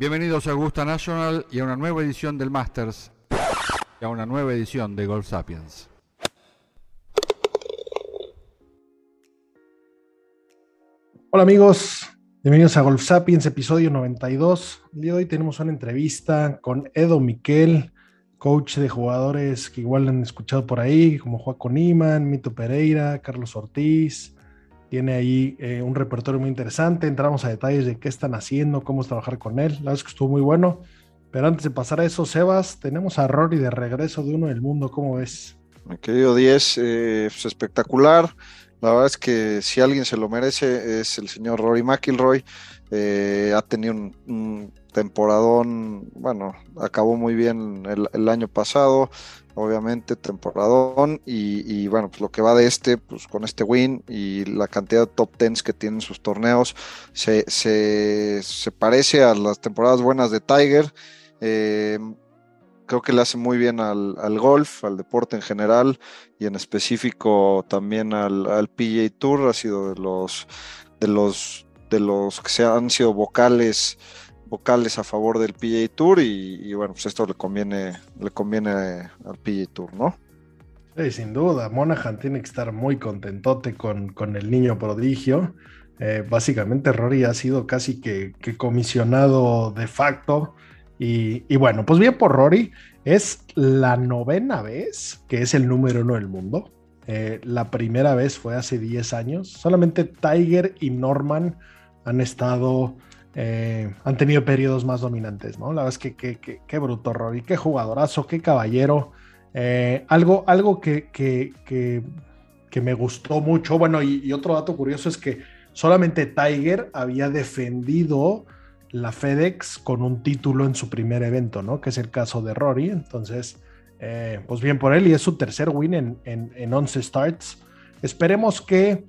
Bienvenidos a Augusta National y a una nueva edición del Masters y a una nueva edición de Golf Sapiens. Hola amigos, bienvenidos a Golf Sapiens, episodio 92. El día de hoy tenemos una entrevista con Edo Miquel, coach de jugadores que igual han escuchado por ahí, como Joaquín Iman, Mito Pereira, Carlos Ortiz. Tiene ahí eh, un repertorio muy interesante. Entramos a detalles de qué están haciendo, cómo es trabajar con él. La verdad es que estuvo muy bueno. Pero antes de pasar a eso, Sebas, tenemos a Rory de regreso de uno del mundo. ¿Cómo ves? Mi querido 10, eh, pues espectacular. La verdad es que si alguien se lo merece es el señor Rory McIlroy. Eh, ha tenido un, temporadón, bueno, acabó muy bien el, año pasado, obviamente temporadón y, bueno, pues lo que va de este, pues con este win y la cantidad de top tens que tienen sus torneos, se, se, parece a las temporadas buenas de Tiger. Eh, creo que le hace muy bien al, al, golf, al deporte en general y en específico también al, al PGA Tour. Ha sido de los de los de los que se han sido vocales vocales a favor del PGA Tour y, bueno, pues esto le conviene le conviene al PGA Tour, ¿no? Sí, sin duda, Monahan tiene que estar muy contentote con, con el niño prodigio. Eh, básicamente Rory ha sido casi que, que comisionado de facto y, y, bueno, pues bien por Rory, es la novena vez que es el número uno del mundo. Eh, la primera vez fue hace 10 años. Solamente Tiger y Norman han estado, eh, han tenido periodos más dominantes, ¿no? La verdad es que qué bruto Rory, qué jugadorazo, qué caballero. Eh, algo algo que, que, que, me gustó mucho, bueno, y, otro dato curioso es que solamente Tiger había defendido la FedEx con un título en su primer evento, ¿no? Que es el caso de Rory. Entonces, eh, pues bien por él y es su tercer win en, en, en 11 starts. Esperemos que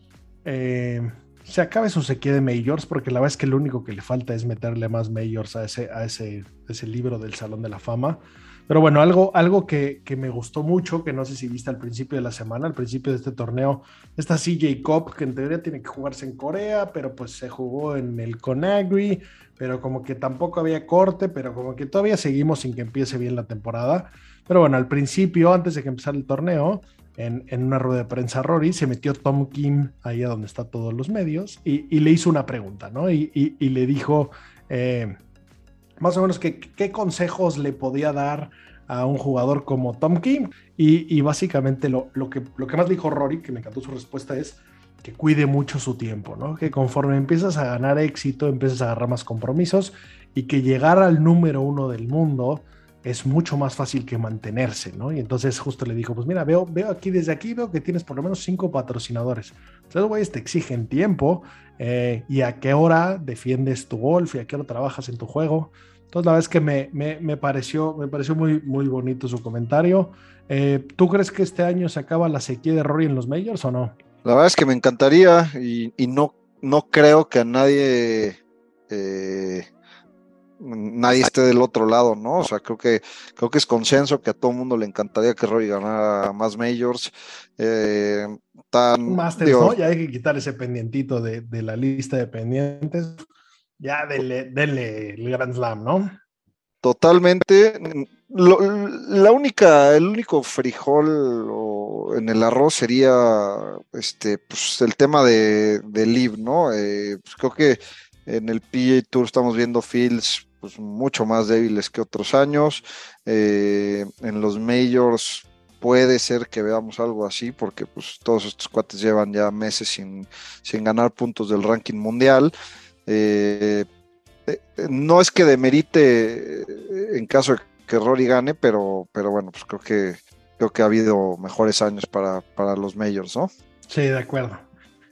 se acabe su sequía de majors, porque la verdad es que lo único que le falta es meterle más majors a ese, a ese, ese libro del Salón de la Fama. Pero bueno, algo, algo que, que, me gustó mucho, que no sé si viste al principio de la semana, al principio de este torneo, esta CJ Cup, que en teoría tiene que jugarse en Corea, pero pues se jugó en el Conagri, pero como que tampoco había corte, pero como que todavía seguimos sin que empiece bien la temporada. Pero bueno, al principio, antes de que empezara el torneo, en, una rueda de prensa Rory, se metió Tom Kim ahí a donde están todos los medios y, le hizo una pregunta, ¿no? Y, le dijo... Eh, más o menos qué, consejos le podía dar a un jugador como Tom Kim. Y, y básicamente lo, lo, que, lo que más dijo Rory, que me encantó su respuesta, es que cuide mucho su tiempo, ¿no? Que conforme empiezas a ganar éxito, empiezas a agarrar más compromisos y que llegar al número uno del mundo es mucho más fácil que mantenerse, ¿no? Y entonces justo le dijo, pues mira, veo, veo aquí, desde aquí veo que tienes por lo menos cinco patrocinadores. Entonces, güeyes te exigen tiempo eh, y a qué hora defiendes tu golf y a qué hora trabajas en tu juego. Entonces, la verdad es que me, me, me, pareció, me pareció muy, muy bonito su comentario. Eh, ¿Tú crees que este año se acaba la sequía de Rory en los Majors o no? La verdad es que me encantaría y, y no, no creo que a nadie, eh, nadie esté del otro lado, ¿no? O sea, creo que, creo que es consenso que a todo el mundo le encantaría que Rory ganara más Majors. Eh, tan, Masters, digo, ¿no? Ya hay que quitar ese pendientito de, de la lista de pendientes ya denle, denle, el Grand Slam, ¿no? Totalmente. Lo, la única, el único frijol o, en el arroz sería este, pues, el tema de, de Live, ¿no? Eh, pues creo que en el PA Tour estamos viendo fields pues, mucho más débiles que otros años. Eh, en los majors puede ser que veamos algo así, porque pues, todos estos cuates llevan ya meses sin, sin ganar puntos del ranking mundial. Eh, no es que demerite en caso de que Rory gane, pero, pero bueno, pues creo que creo que ha habido mejores años para, para los majors, ¿no? Sí, de acuerdo.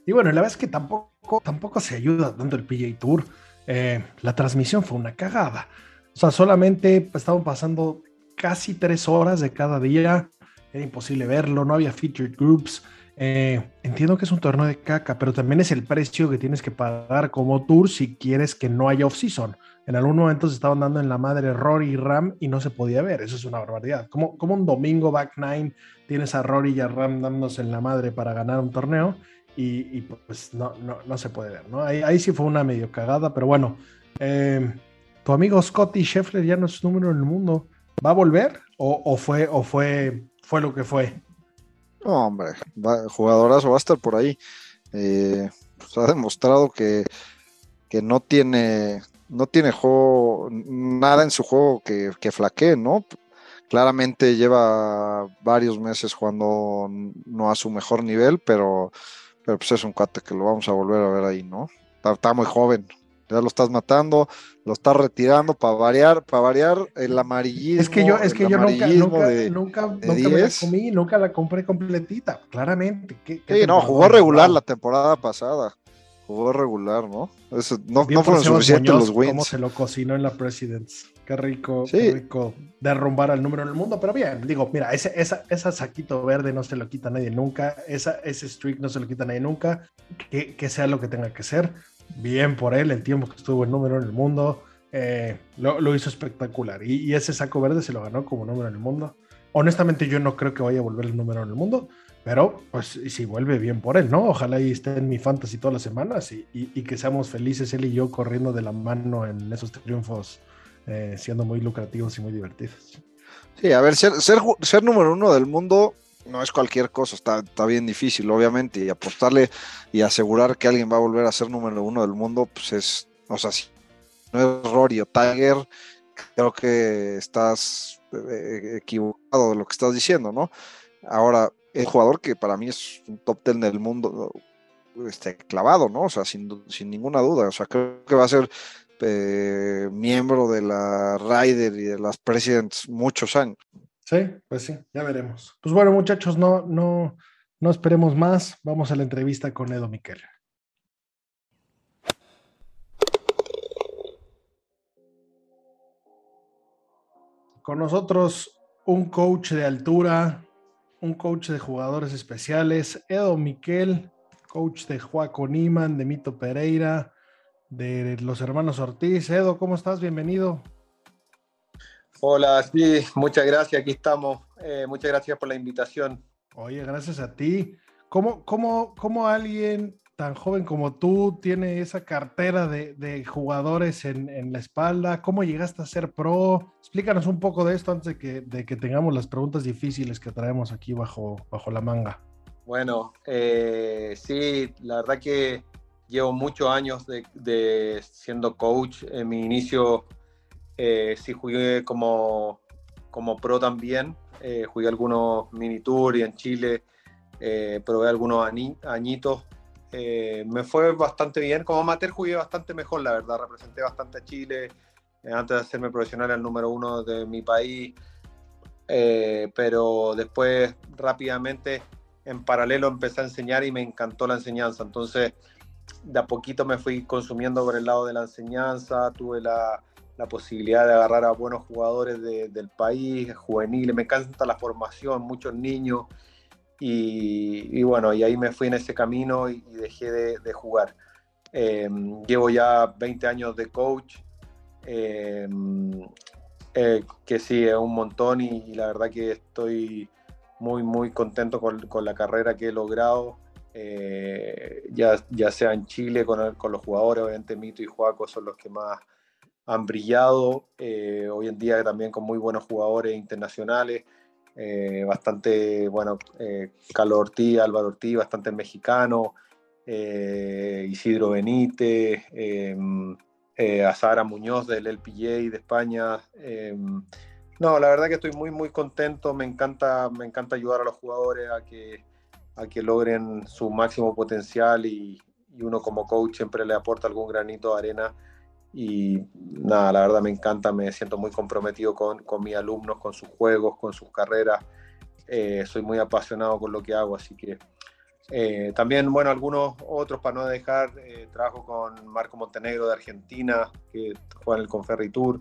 Y bueno, la verdad es que tampoco, tampoco se ayuda dando el PJ Tour. Eh, la transmisión fue una cagada. O sea, solamente estaban pasando casi tres horas de cada día. Era imposible verlo, no había featured groups. Eh, entiendo que es un torneo de caca, pero también es el precio que tienes que pagar como tour si quieres que no haya off-season. En algún momento se estaban dando en la madre Rory y Ram y no se podía ver. Eso es una barbaridad. Como, como un domingo back nine tienes a Rory y a Ram dándose en la madre para ganar un torneo y, pues no, no, no, se puede ver, ¿no? Ahí, sí fue una medio cagada, pero bueno. Eh, tu amigo Scotty Scheffler ya no es número en el mundo. ¿Va a volver o, fue, o fue, fue lo que fue? No, hombre, jugadorazo va a estar por ahí. Eh, pues ha demostrado que, que, no tiene no tiene juego, nada en su juego que, que flaquee, ¿no? Claramente lleva varios meses jugando no a su mejor nivel, pero, pero pues es un cuate que lo vamos a volver a ver ahí, ¿no? está muy joven, ya lo estás matando, lo estás retirando para variar, para variar el amarillismo. Es que yo, es que yo nunca, nunca, nunca, nunca me la comí, nunca la compré completita, claramente. sí, no, jugó regular la temporada pasada. Jugó regular, ¿no? no, no fueron suficientes los wins. Cómo se lo cocinó en la Presidents. Qué rico, qué rico derrumbar al número en el mundo, pero bien, digo, mira, ese, esa, esa saquito verde no se lo quita nadie nunca, esa, ese streak no se lo quita nadie nunca, que, que sea lo que tenga que ser bien por él, el tiempo que estuvo en número en el mundo, eh, lo, hizo espectacular. Y, ese saco verde se lo ganó como número en el mundo. Honestamente, yo no creo que vaya a volver el número en el mundo, pero pues si vuelve bien por él, ¿no? Ojalá ahí esté en mi fantasy todas las semanas y, que seamos felices él y yo corriendo de la mano en esos triunfos, eh, siendo muy lucrativos y muy divertidos. Sí, a ver, ser, ser, ser número uno del mundo no es cualquier cosa, está, está, bien difícil, obviamente, y apostarle y asegurar que alguien va a volver a ser número uno del mundo, pues es, o sea, si no es Rory o Tiger, creo que estás eh, equivocado de lo que estás diciendo, ¿no? Ahora, el jugador que para mí es un top ten del mundo, este, clavado, ¿no? O sea, sin, sin ninguna duda, o sea, creo que va a ser eh, miembro de la Ryder y de las Presidents muchos años. Sí, pues sí, ya veremos. Pues bueno, muchachos, no, no, no esperemos más. Vamos a la entrevista con Edo Miquel. Con nosotros un coach de altura, un coach de jugadores especiales, Edo Miquel, coach de Juaco Niman, de Mito Pereira, de los hermanos Ortiz. Edo, ¿cómo estás? Bienvenido. Hola, sí, muchas gracias, aquí estamos. Eh, muchas gracias por la invitación. Oye, gracias a ti. ¿Cómo, cómo, cómo alguien tan joven como tú tiene esa cartera de, jugadores en, la espalda? ¿Cómo llegaste a ser pro? Explícanos un poco de esto antes de que, tengamos las preguntas difíciles que traemos aquí bajo, la manga. Bueno, eh, sí, la verdad que llevo muchos años siendo coach. En mi inicio eh, sí jugué como, pro también, eh, jugué algunos mini tours en Chile probé algunos añitos. Eh, me fue bastante bien, como amateur jugué bastante mejor, la verdad, representé bastante a Chile antes de hacerme profesional al número uno de mi país, pero después rápidamente en paralelo empecé a enseñar y me encantó la enseñanza, entonces de a poquito me fui consumiendo por el lado de la enseñanza, tuve la, la posibilidad de agarrar a buenos jugadores del país, juveniles, me encanta la formación, muchos niños, y, bueno, y ahí me fui en ese camino y, dejé de, jugar. Em, llevo ya 20 años de coach, em, eh, que sí, es un montón y, la verdad que estoy muy, muy contento con, la carrera que he logrado. Eh, ya, ya sea en Chile con, con los jugadores, obviamente Mito y Juaco son los que más han brillado eh, hoy en día también con muy buenos jugadores internacionales, eh, bastante, bueno, eh, Carlos Ortiz, Álvaro Ortiz, bastante mexicano, Isidro Benítez, em, Azara Muñoz del LPJ de España. Em, no, la verdad que estoy muy, muy contento, me encanta, me encanta ayudar a los jugadores a que, a que logren su máximo potencial y, y uno como coach siempre le aporta algún granito de arena y nada, la verdad me encanta, me siento muy comprometido con, con mis alumnos, con sus juegos, con sus carreras. Eh, soy muy apasionado con lo que hago, así que eh, también, bueno, algunos otros para no dejar, eh, trabajo con Marco Montenegro de Argentina, que juega en el Conferri Tour.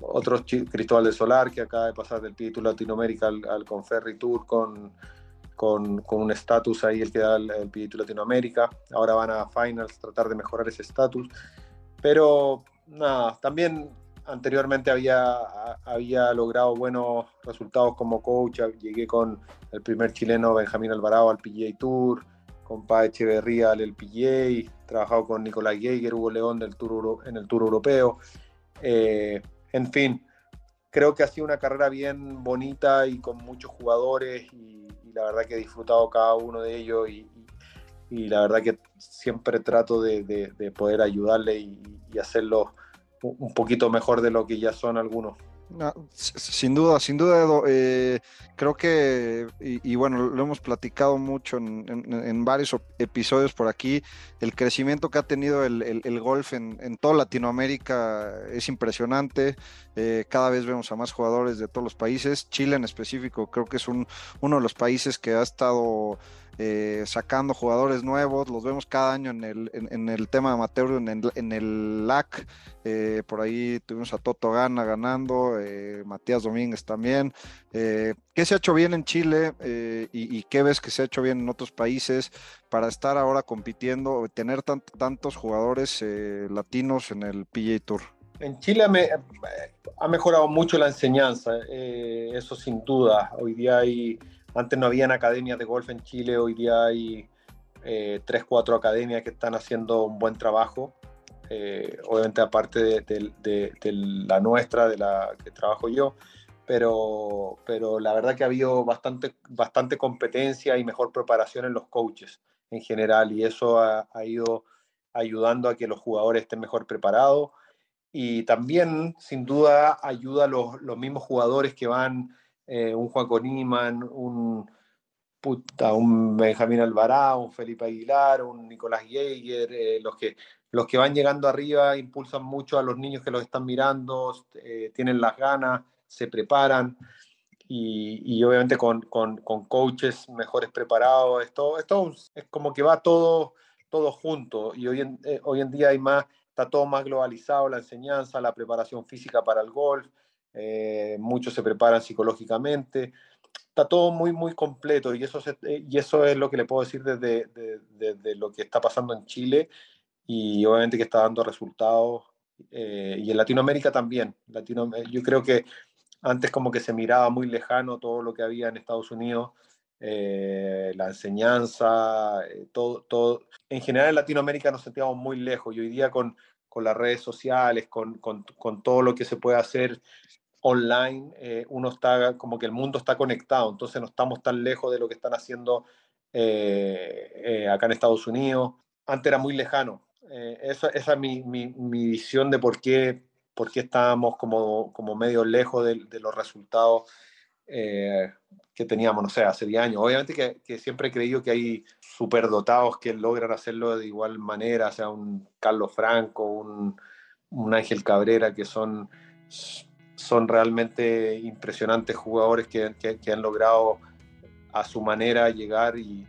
otros Cristóbal de Solar, que acaba de pasar del título Latinoamérica al, al Conferry Tour con, con, con un estatus ahí, el que da el, el Latinoamérica. Ahora van a Finals, tratar de mejorar ese estatus. Pero nada, también anteriormente había, había logrado buenos resultados como coach. Llegué con el primer chileno Benjamín Alvarado al PGA Tour, con Pa Echeverría al PGA, trabajado con Nicolás Geiger, Hugo León del tour, en el Tour Europeo. Eh, en fin, creo que ha sido una carrera bien bonita y con muchos jugadores y, la verdad que he disfrutado cada uno de ellos y, la verdad que siempre trato de, de, poder ayudarle y, y hacerlo un poquito mejor de lo que ya son algunos. Sin duda, sin duda, Edo. Eh, creo que, y, bueno, lo hemos platicado mucho en, varios episodios por aquí, el crecimiento que ha tenido el, golf en, toda Latinoamérica es impresionante. Eh, cada vez vemos a más jugadores de todos los países. Chile en específico, creo que es un, uno de los países que ha estado eh, sacando jugadores nuevos, los vemos cada año en el, en, el tema amateur, en el, en el LAC, eh, por ahí tuvimos a Toto Gana ganando, eh, Matías Domínguez también. ¿Qué se ha hecho bien en Chile y, qué ves que se ha hecho bien en otros países para estar ahora compitiendo, tener tantos jugadores latinos en el PGA Tour? En Chile ha mejorado mucho la enseñanza, eso sin duda. Hoy día hay antes no habían academias de golf en Chile, hoy día hay eh, tres, cuatro academias que están haciendo un buen trabajo. Eh, obviamente aparte de, la nuestra, de la que trabajo yo, pero, pero la verdad que ha habido bastante, bastante competencia y mejor preparación en los coaches en general y eso ha, ido ayudando a que los jugadores estén mejor preparados y también sin duda ayuda a los, los mismos jugadores que van eh, un Juan Coniman, un, un Benjamín Alvarado, un Felipe Aguilar, un Nicolás Geiger, eh, los, que, los que van llegando arriba impulsan mucho a los niños que los están mirando, eh, tienen las ganas, se preparan. Y, obviamente con, con, con, coaches mejores preparados, esto, esto es como que va todo, todo junto y hoy en, hoy en día hay más, está todo más globalizado, la enseñanza, la preparación física para el golf, eh, muchos se preparan psicológicamente, está todo muy, muy completo y eso, eh, y eso es lo que le puedo decir desde, lo que está pasando en Chile y obviamente que está dando resultados eh, y en Latinoamérica también. Latino, yo creo que antes como que se miraba muy lejano todo lo que había en Estados Unidos, la enseñanza, todo, todo. En general en Latinoamérica nos sentíamos muy lejos y hoy día con, con las redes sociales, con, con, todo lo que se puede hacer online, eh, uno está como que el mundo está conectado, entonces no estamos tan lejos de lo que están haciendo eh, eh, acá en Estados Unidos. Antes era muy lejano. esa, esa, es mi, mi, mi, visión de por qué, por qué estábamos como, como medio lejos de, los resultados que teníamos, no sé, hace 10 años. Obviamente que, siempre he creído que hay superdotados que logran hacerlo de igual manera, sea un Carlos Franco, un, un Ángel Cabrera, que son son realmente impresionantes jugadores que, que, han logrado a su manera llegar y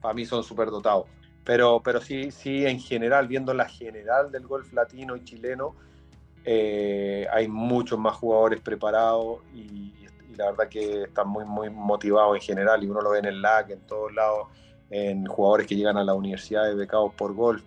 para mí son súper dotados. Pero, pero sí, sí, en general, viendo la general del golf latino y chileno, eh, hay muchos más jugadores preparados y, la verdad que están muy, muy motivados en general y uno lo ve en el LAC, en todos lados, en jugadores que llegan a la universidad de becados por golf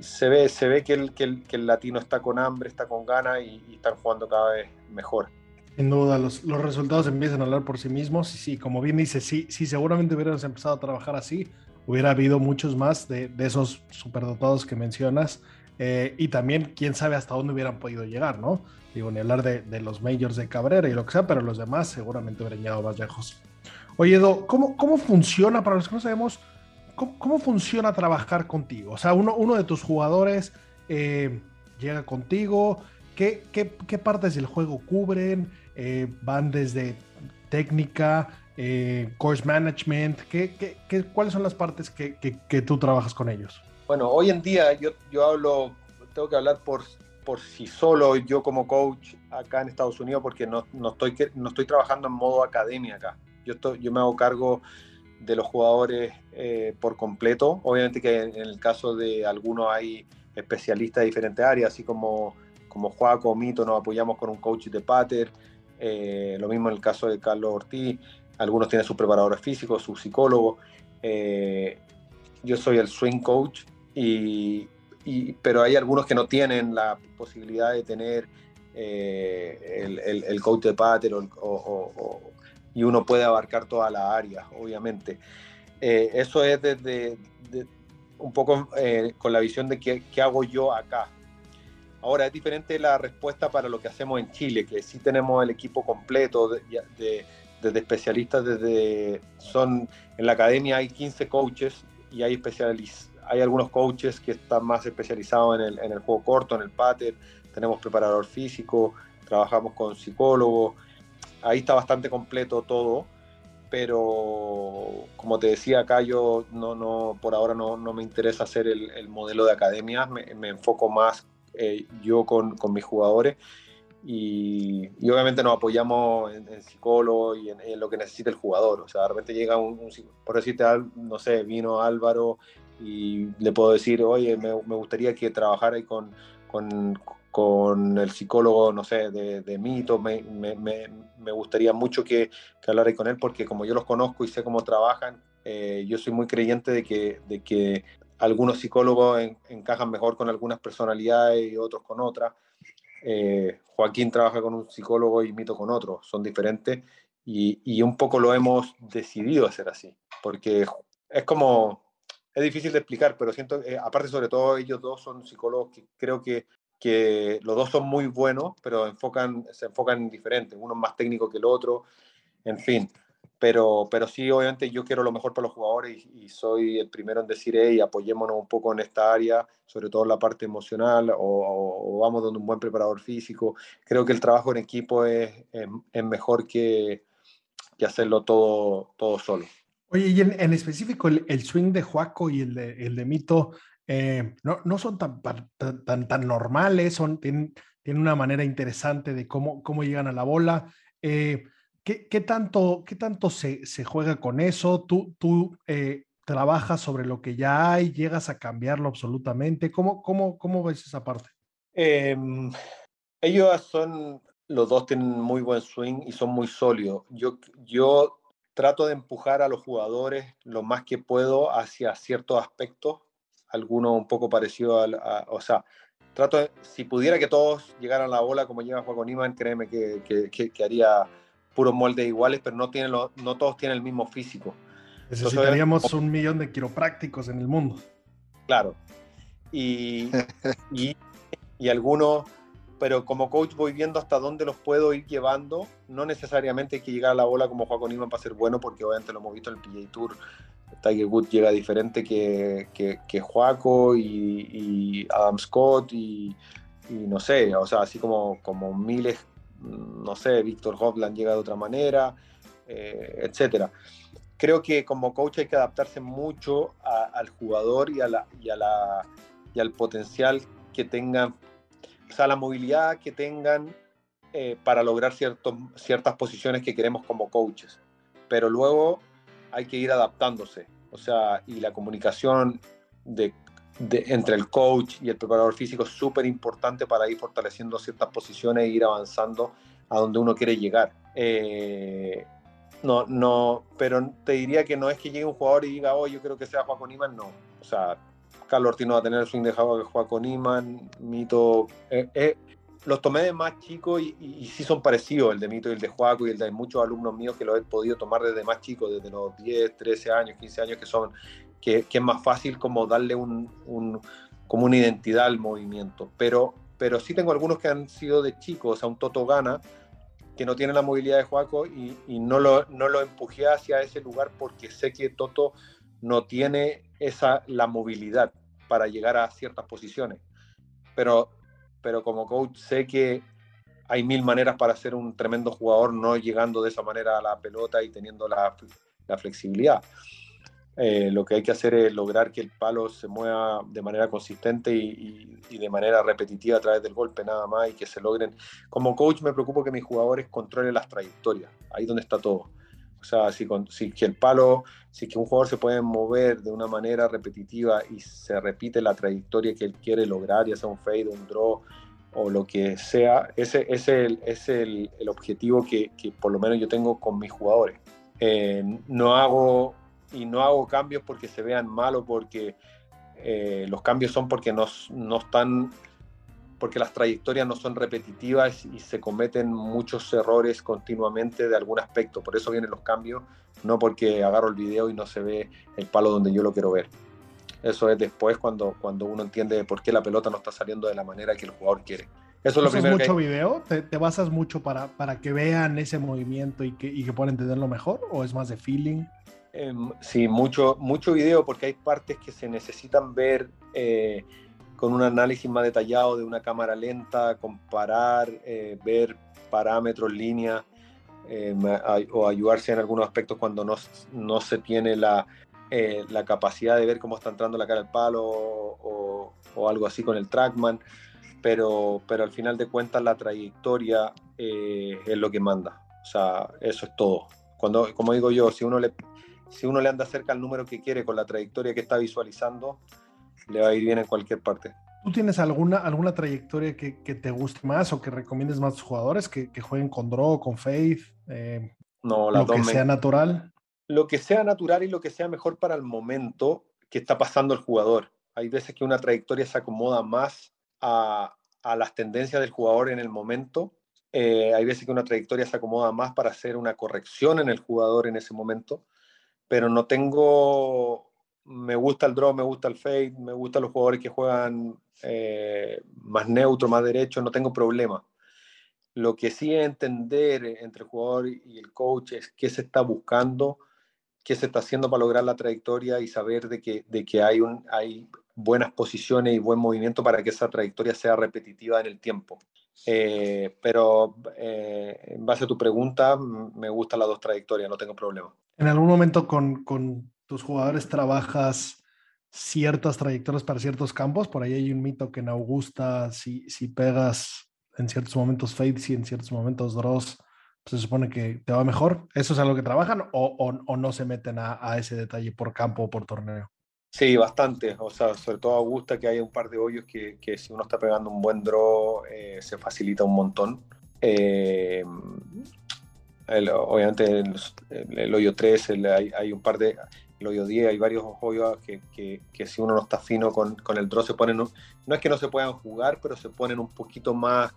se ve, se ve que el, que, el, latino está con hambre, está con ganas y, están jugando cada vez mejor. Sin duda, los, los, resultados empiezan a hablar por sí mismos. Y sí, como bien dice, sí, sí, seguramente hubiéramos empezado a trabajar así, hubiera habido muchos más de, esos superdotados que mencionas. Eh, y también, quién sabe hasta dónde hubieran podido llegar, ¿no? Digo, ni hablar de, de, los majors de Cabrera y lo que sea, pero los demás seguramente hubieran llegado más lejos. Oye, Edo, ¿cómo, cómo funciona, para los que no sabemos, ¿cómo, funciona trabajar contigo? O sea, uno, uno de tus jugadores eh, llega contigo, ¿qué, qué, partes del juego cubren? Eh, ¿Van desde técnica, eh, course management? ¿qué, qué, cuáles son las partes que, tú trabajas con ellos? Bueno, hoy en día yo, yo hablo, tengo que hablar por, por sí solo, yo como coach acá en Estados Unidos, porque no, no, estoy, no estoy trabajando en modo academia acá. Yo, estoy, yo me hago cargo de los jugadores eh, por completo. Obviamente que en el caso de algunos hay especialistas de diferentes áreas, así como como Juaco, Mito, nos apoyamos con un coach de pater, eh, lo mismo en el caso de Carlos Ortiz, algunos tienen sus preparadores físicos, su psicólogo, eh, yo soy el swing coach, y, pero hay algunos que no tienen la posibilidad de tener el, el, coach de pater y uno puede abarcar toda la área, obviamente. eso es desde un poco con la visión de qué, hago yo acá, Ahora, es diferente la respuesta para lo que hacemos en Chile, que sí tenemos el equipo completo de, desde especialistas, desde son en la academia hay 15 coaches y hay hay algunos coaches que están más especializados en el, en el juego corto, en el pater, tenemos preparador físico, trabajamos con psicólogo, ahí está bastante completo todo, pero como te decía acá, yo no, no por ahora no, no me interesa hacer el, el modelo de academia, me, me enfoco más eh, yo con, con, mis jugadores. Y, y, obviamente nos apoyamos en, en psicólogo y en, lo que necesita el jugador. O sea, de repente llega un, por decirte, no sé, vino Álvaro y le puedo decir, oye, me, me gustaría que trabajara con, con, con, el psicólogo, no sé, de, de Mito, me, me, me, gustaría mucho que, que hablara con él porque como yo los conozco y sé cómo trabajan, eh, yo soy muy creyente de que, de que algunos psicólogos encajan mejor con algunas personalidades y otros con otras. Eh, Joaquín trabaja con un psicólogo y Mito con otro, son diferentes y, y, un poco lo hemos decidido hacer así, porque es como, es difícil de explicar, pero siento, eh, aparte sobre todo ellos dos son psicólogos que creo que, que los dos son muy buenos, pero enfocan, se enfocan en diferentes, uno es más técnico que el otro, en fin, pero, pero sí, obviamente yo quiero lo mejor para los jugadores y, soy el primero en decir, hey, apoyémonos un poco en esta área, sobre todo en la parte emocional, o, vamos donde un buen preparador físico. Creo que el trabajo en equipo es, es, mejor que, que, hacerlo todo, todo solo. Oye, y en, en específico el, el, swing de Juaco y el de, el de Mito, eh, no, no, son tan, tan, tan, normales, son, tienen, tienen, una manera interesante de cómo, cómo llegan a la bola. Eh, ¿Qué, tanto, qué tanto se, se, juega con eso? ¿Tú, tú eh, trabajas sobre lo que ya hay? ¿Llegas a cambiarlo absolutamente? ¿Cómo, cómo, cómo ves esa parte? Em, ellos son, los dos tienen muy buen swing y son muy sólidos. Yo, yo trato de empujar a los jugadores lo más que puedo hacia ciertos aspectos, algunos un poco parecido a, o sea, trato de, si pudiera que todos llegaran a la bola como llega Juan Iman, créeme que, que, que haría puros moldes iguales, pero no, tienen no todos tienen el mismo físico. Necesitaríamos un millón de quiroprácticos en el mundo. Claro. Y, y, y, algunos, pero como coach voy viendo hasta dónde los puedo ir llevando. No necesariamente hay que llegar a la bola como Juan Iman para ser bueno, porque obviamente lo hemos visto en el PGA Tour. Tiger Woods llega diferente que, que, Joaco y, Adam Scott y, no sé, o sea, así como, como miles no sé, Víctor Hovland llega de otra manera, eh, etcétera. Creo que como coach hay que adaptarse mucho al jugador y, a la, y, al potencial que tengan, o sea, la movilidad que tengan eh, para lograr ciertas posiciones que queremos como coaches. Pero luego hay que ir adaptándose, o sea, y la comunicación de entre el coach y el preparador físico es súper importante para ir fortaleciendo ciertas posiciones e ir avanzando a donde uno quiere llegar. Eh, no, no, pero te diría que no es que llegue un jugador y diga, oh, yo creo que sea Juan Iman, no. O sea, Carlos Ortiz no va a tener el swing de Juan Iman, Mito. Eh, eh, los tomé de más chico y, y, sí son parecidos, el de Mito y el de Juaco y el de muchos alumnos míos que lo he podido tomar desde más chico, desde los 10, 13 años, 15 años, que son que, es más fácil como darle un, un, como una identidad al movimiento. Pero, pero sí tengo algunos que han sido de chicos, o sea, un Toto Gana, que no tiene la movilidad de Juaco y, y, no, lo, no lo empujé hacia ese lugar porque sé que Toto no tiene esa, la movilidad para llegar a ciertas posiciones. Pero, pero como coach sé que hay mil maneras para ser un tremendo jugador, no llegando de esa manera a la pelota y teniendo la, la flexibilidad. Eh, lo que hay que hacer es lograr que el palo se mueva de manera consistente y, de manera repetitiva a través del golpe nada más y que se logren. Como coach me preocupo que mis jugadores controlen las trayectorias, ahí donde está todo. O sea, si, si que el palo, si que un jugador se puede mover de una manera repetitiva y se repite la trayectoria que él quiere lograr, ya sea un fade, un draw, o lo que sea, ese, ese es, el, es el, el objetivo que, que, por lo menos yo tengo con mis jugadores. Eh, no hago y no hago cambios porque se vean malos, porque eh, los cambios son porque no, no están porque las trayectorias no son repetitivas y se cometen muchos errores continuamente de algún aspecto. Por eso vienen los cambios, no porque agarro el video y no se ve el palo donde yo lo quiero ver. Eso es después cuando, cuando uno entiende por qué la pelota no está saliendo de la manera que el jugador quiere. Eso es lo primero. mucho video? ¿Te, ¿Te, basas mucho para, para que vean ese movimiento y que, y que puedan entenderlo mejor? ¿O es más de feeling? Eh, sí, mucho, mucho video porque hay partes que se necesitan ver eh, con un análisis más detallado de una cámara lenta, comparar, eh, ver parámetros, líneas, eh, o ayudarse en algunos aspectos cuando no, no se tiene la, eh, la, capacidad de ver cómo está entrando la cara al palo o, o, algo así con el trackman, pero, pero al final de cuentas la trayectoria eh, es lo que manda, o sea, eso es todo. Cuando, como digo yo, si uno le, si uno le anda cerca al número que quiere con la trayectoria que está visualizando, le va a ir bien en cualquier parte. ¿Tú tienes alguna, alguna trayectoria que, que te guste más o que recomiendes más a tus jugadores que, que jueguen con draw, con faith? Eh, no, lo que sea natural. Lo que sea natural y lo que sea mejor para el momento que está pasando el jugador. Hay veces que una trayectoria se acomoda más a, a las tendencias del jugador en el momento. Eh, hay veces que una trayectoria se acomoda más para hacer una corrección en el jugador en ese momento. Pero no tengo me gusta el draw, me gusta el fade, me gustan los jugadores que juegan eh, más neutro, más derecho, no tengo problema. Lo que sí es entender entre el jugador y el coach es qué se está buscando, qué se está haciendo para lograr la trayectoria y saber de que, de que hay, un, hay buenas posiciones y buen movimiento para que esa trayectoria sea repetitiva en el tiempo. Eh, pero eh, en base a tu pregunta, me gustan las dos trayectorias, no tengo problema. En algún momento con, con tus jugadores trabajas ciertas trayectorias para ciertos campos. Por ahí hay un mito que en Augusta, si, si pegas en ciertos momentos fades y en ciertos momentos draws, pues se supone que te va mejor. ¿Eso es algo que trabajan o, o, o no se meten a, a, ese detalle por campo o por torneo? Sí, bastante. O sea, sobre todo Augusta, que hay un par de hoyos que, que si uno está pegando un buen draw, eh, se facilita un montón. Eh, el, obviamente el, el, el, hoyo 3 el, hay, hay, un par de hoyo 10, hay varios hoyos que, que, si uno no está fino con, con el draw se ponen, no, no, es que no se puedan jugar, pero se ponen un poquito más,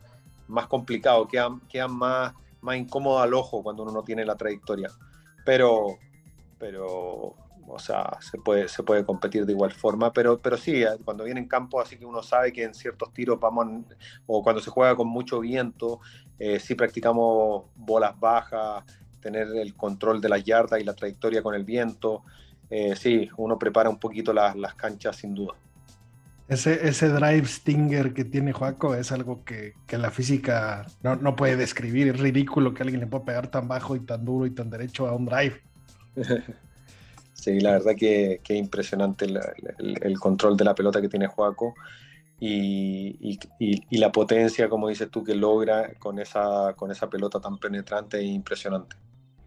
más complicados, quedan, quedan más, más incómodos al ojo cuando uno no tiene la trayectoria. Pero, pero o sea, se puede, se puede competir de igual forma, pero, pero sí, cuando viene en campo, así que uno sabe que en ciertos tiros vamos, o cuando se juega con mucho viento, eh, sí practicamos bolas bajas, tener el control de las yardas y la trayectoria con el viento, eh, sí, uno prepara un poquito las, las canchas sin duda. Ese, ese, drive stinger que tiene Joaco es algo que, que la física no, no, puede describir. Es ridículo que alguien le pueda pegar tan bajo y tan duro y tan derecho a un drive. sí, la verdad que, que impresionante el, el, el, control de la pelota que tiene Joaco y, y, y, y, la potencia, como dices tú, que logra con esa, con esa pelota tan penetrante e impresionante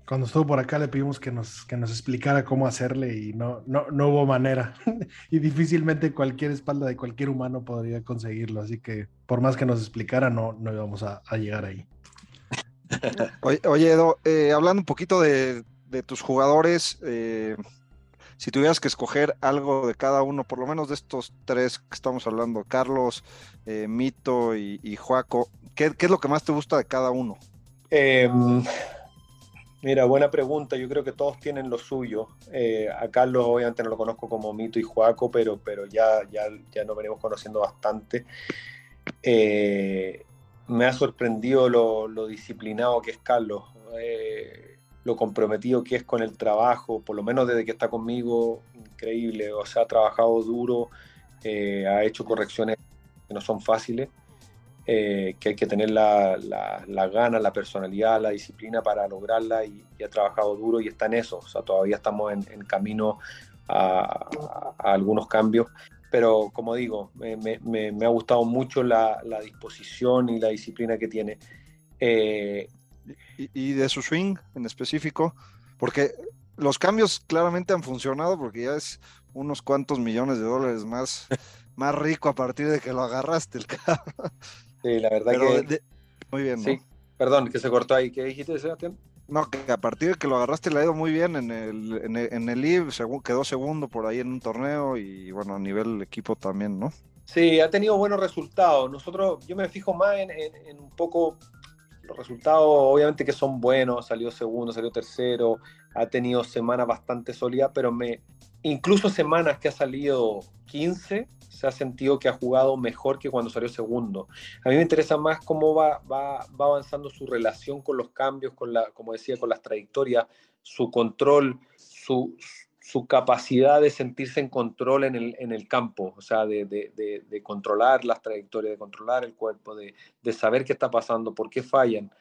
cuando estuvo por acá le pedimos que nos, que nos explicara cómo hacerle y no, no, no hubo manera. y difícilmente cualquier espalda de cualquier humano podría conseguirlo. Así que por más que nos explicara, no, no íbamos a, a llegar ahí. Oye, oye Edo, eh, hablando un poquito de, de tus jugadores, eh, si tuvieras que escoger algo de cada uno, por lo menos de estos tres que estamos hablando, Carlos, eh, Mito y, y Joaco, ¿qué, ¿qué, es lo que más te gusta de cada uno? Mira, buena pregunta. Yo creo que todos tienen lo suyo. Eh, a Carlos obviamente no lo conozco como Mito y Juaco, pero, pero ya, ya, ya nos venimos conociendo bastante. Eh, me ha sorprendido lo, disciplinado que es Carlos, eh, lo comprometido que es con el trabajo, por lo menos desde que está conmigo, increíble. O sea, ha trabajado duro, ha hecho correcciones que no son fáciles. Eh, que hay que tener la, la, la, gana, la personalidad, la disciplina para lograrla y, y, ha trabajado duro y está en eso. O sea, todavía estamos en, en camino a, a, a, algunos cambios. Pero como digo, me, me, me ha gustado mucho la, la, disposición y la disciplina que tiene. Eh, y, y, de su swing en específico, porque los cambios claramente han funcionado porque ya es unos cuantos millones de dólares más, más rico a partir de que lo agarraste el carro. Sí, la verdad Pero que. de- muy bien, ¿no? Sí, perdón, que se cortó ahí. ¿Qué dijiste, Sebastián? No, que a partir de que lo agarraste le ha ido muy bien en el, en el, en el IB, segu- quedó segundo por ahí en un torneo y bueno, a nivel equipo también, ¿no? Sí, ha tenido buenos resultados. Nosotros, yo me fijo más en, en- en un poco los resultados, obviamente que son buenos, salió segundo, salió tercero, ha tenido semanas bastante sólidas, pero me, incluso semanas que ha salido 15, se ha sentido que ha jugado mejor que cuando salió segundo. A mí me interesa más cómo va, va, va avanzando su relación con los cambios, con la, como decía, con las trayectorias, su control, su, su capacidad de sentirse en control en el, en el campo, o sea, de, de, controlar las trayectorias, de controlar el cuerpo, de, de, saber qué está pasando, por qué fallan.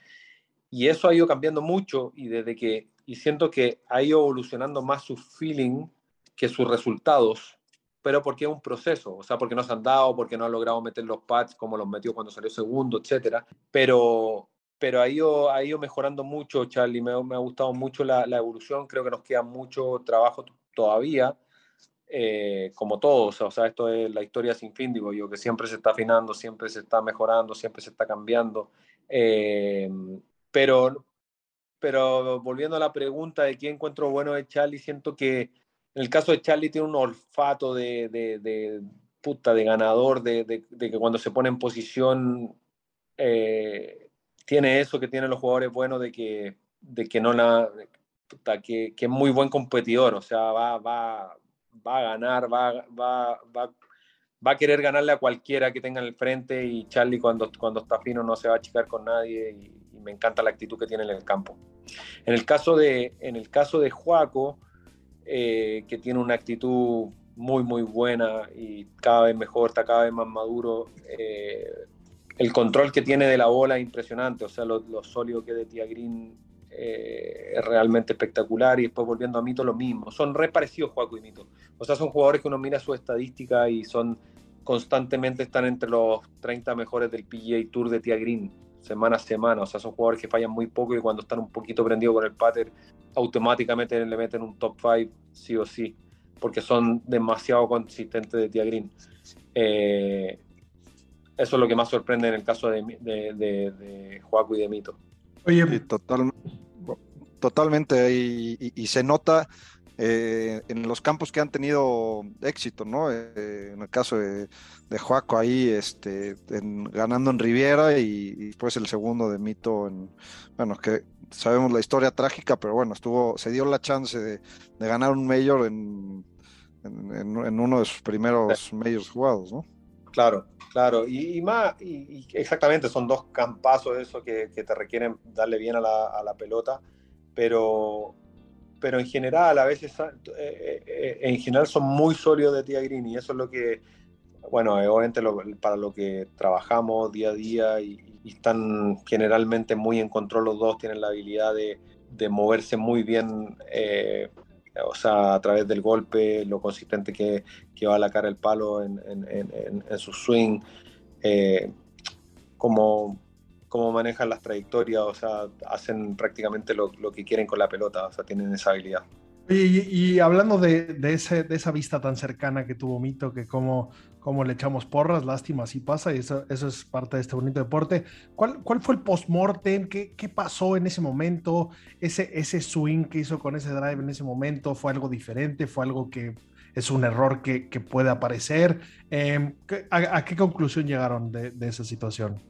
Y eso ha ido cambiando mucho y desde que, y siento que ha ido evolucionando más su feeling que sus resultados, pero porque es un proceso, o sea, porque no se han dado, porque no ha logrado meter los pads como los metió cuando salió segundo, etcétera. Pero, pero ha ido, ha ido mejorando mucho, Charlie. Me, me ha gustado mucho la, la, evolución. Creo que nos queda mucho trabajo todavía, eh, como todos. O sea, esto es la historia sin fin, digo yo, que siempre se está afinando, siempre se está mejorando, siempre se está cambiando. Eh, pero, pero volviendo a la pregunta de quién encuentro bueno de Charlie, siento que en el caso de Charlie tiene un olfato de, puta, de ganador, de, de, que cuando se pone en posición eh, tiene eso que tienen los jugadores buenos de que, de que no la, que, es muy buen competidor, o sea, va, va, va a ganar, va, va, va, va a querer ganarle a cualquiera que tenga en el frente y Charlie cuando, cuando está fino no se va a achicar con nadie y, y me encanta la actitud que tiene en el campo. En el caso de, en el caso de Juaco, eh, que tiene una actitud muy, muy buena y cada vez mejor, está cada vez más maduro. Eh, el control que tiene de la bola es impresionante, o sea, lo, sólido que de Tia Green eh, es realmente espectacular. Y después volviendo a Mito, lo mismo. Son re parecidos Juaco y Mito. O sea, son jugadores que uno mira su estadística y son constantemente están entre los 30 mejores del PGA Tour de Tia Green semana a semana. O sea, son jugadores que fallan muy poco y cuando están un poquito prendidos con el pater, automáticamente le meten un top 5 sí o sí, porque son demasiado consistentes de Tia Green. Eh, eso es lo que más sorprende en el caso de, de, de, de Joaco y de Mito. Oye, sí, total, totalmente, y, y, y se nota eh, en los campos que han tenido éxito, ¿no? Eh, en el caso de, de Joaco ahí, este, en, ganando en Riviera y, y, después el segundo de Mito, en, bueno, que sabemos la historia trágica, pero bueno, estuvo, se dio la chance de, de ganar un mayor en, en, en, uno de sus primeros sí. majors jugados, ¿no? Claro, claro, y, y más, y, exactamente, son dos campazos eso que, que te requieren darle bien a la, a la pelota, pero pero en general a veces eh, eh, en general son muy sólidos de Tia Green y eso es lo que bueno obviamente para lo que trabajamos día a día y, y, están generalmente muy en control los dos tienen la habilidad de, de moverse muy bien eh, o sea a través del golpe lo consistente que, que va a la cara el palo en, en, su swing eh, como cómo manejan las trayectorias, o sea, hacen prácticamente lo, que quieren con la pelota, o sea, tienen esa habilidad. Y, hablando de, esa vista tan cercana que tuvo Mito, que como, le echamos porras, lástima, así pasa, y eso, es parte de este bonito deporte. ¿Cuál, fue el post-mortem? ¿Qué, ¿Qué, pasó en ese momento? Ese, ese swing que hizo con ese drive en ese momento, ¿fue algo diferente? ¿Fue algo que es un error que, que puede aparecer? Eh, ¿a, ¿a, qué conclusión llegaron de esa situación?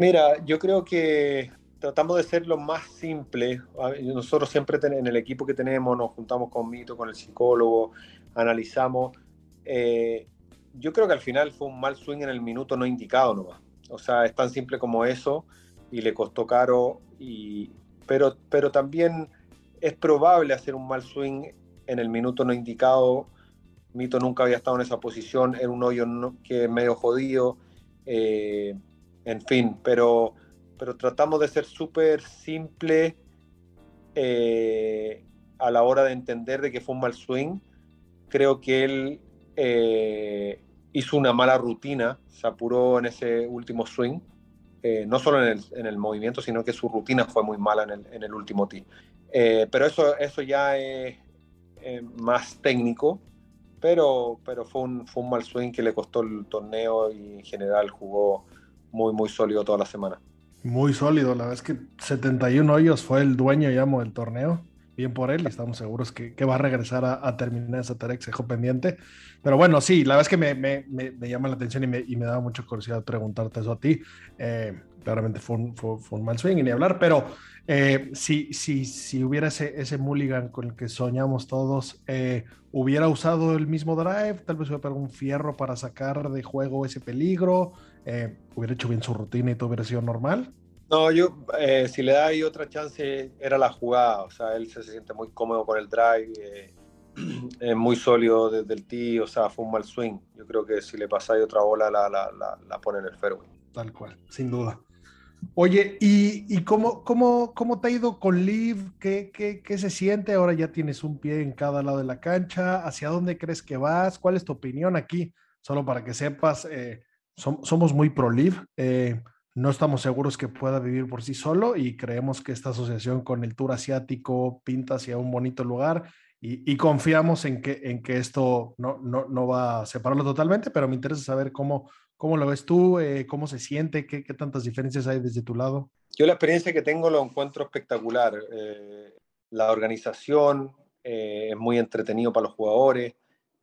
Mira, yo creo que tratamos de ser lo más simple. Nosotros siempre en el equipo que tenemos nos juntamos con Mito, con el psicólogo, analizamos. Eh, yo creo que al final fue un mal swing en el minuto no indicado nomás. O sea, es tan simple como eso y le costó caro. Y, pero, pero también es probable hacer un mal swing en el minuto no indicado. Mito nunca había estado en esa posición, era un hoyo que medio jodido. Eh, en fin, pero, pero tratamos de ser súper simple eh, a la hora de entender de que fue un mal swing. Creo que él eh, hizo una mala rutina, se apuró en ese último swing, eh, no solo en el, en el, movimiento, sino que su rutina fue muy mala en el, en el último tee. pero eso, eso ya es más técnico, pero, pero fue, un, fue un mal swing que le costó el torneo y en general jugó muy, muy sólido toda la semana. Muy sólido, la verdad es que 71 hoyos fue el dueño, llamo, del torneo. Bien por él, y estamos seguros que, que va a regresar a, a, terminar esa tarea que se dejó pendiente. Pero bueno, sí, la verdad es que me, me, me, llama la atención y me, y me daba mucha curiosidad preguntarte eso a ti. Eh, claramente fue un, fue, fue un, mal swing y ni hablar, pero eh, si, si, si hubiera ese, ese mulligan con el que soñamos todos, eh, hubiera usado el mismo drive, tal vez hubiera pegado un fierro para sacar de juego ese peligro, eh, hubiera hecho bien su rutina y todo hubiera sido normal. No, yo, eh, si le da ahí otra chance, era la jugada. O sea, él se, se siente muy cómodo con el drive, eh, es muy sólido desde el tee, o sea, fue un mal swing. Yo creo que si le pasa ahí otra bola, la, la, la, la pone en el fairway. Tal cual, sin duda. Oye, ¿y, y cómo, cómo, cómo te ha ido con Liv? ¿Qué, qué, ¿Qué, se siente? Ahora ya tienes un pie en cada lado de la cancha. ¿Hacia dónde crees que vas? ¿Cuál es tu opinión aquí? Solo para que sepas, eh, som, somos muy pro Liv. Eh, no estamos seguros que pueda vivir por sí solo y creemos que esta asociación con el Tour Asiático pinta hacia un bonito lugar y, y confiamos en que, en que esto no, no, no, va a separarlo totalmente, pero me interesa saber cómo, cómo lo ves tú, eh, cómo se siente, ¿Qué, qué, tantas diferencias hay desde tu lado. Yo la experiencia que tengo lo encuentro espectacular. Eh, la organización eh, es muy entretenido para los jugadores,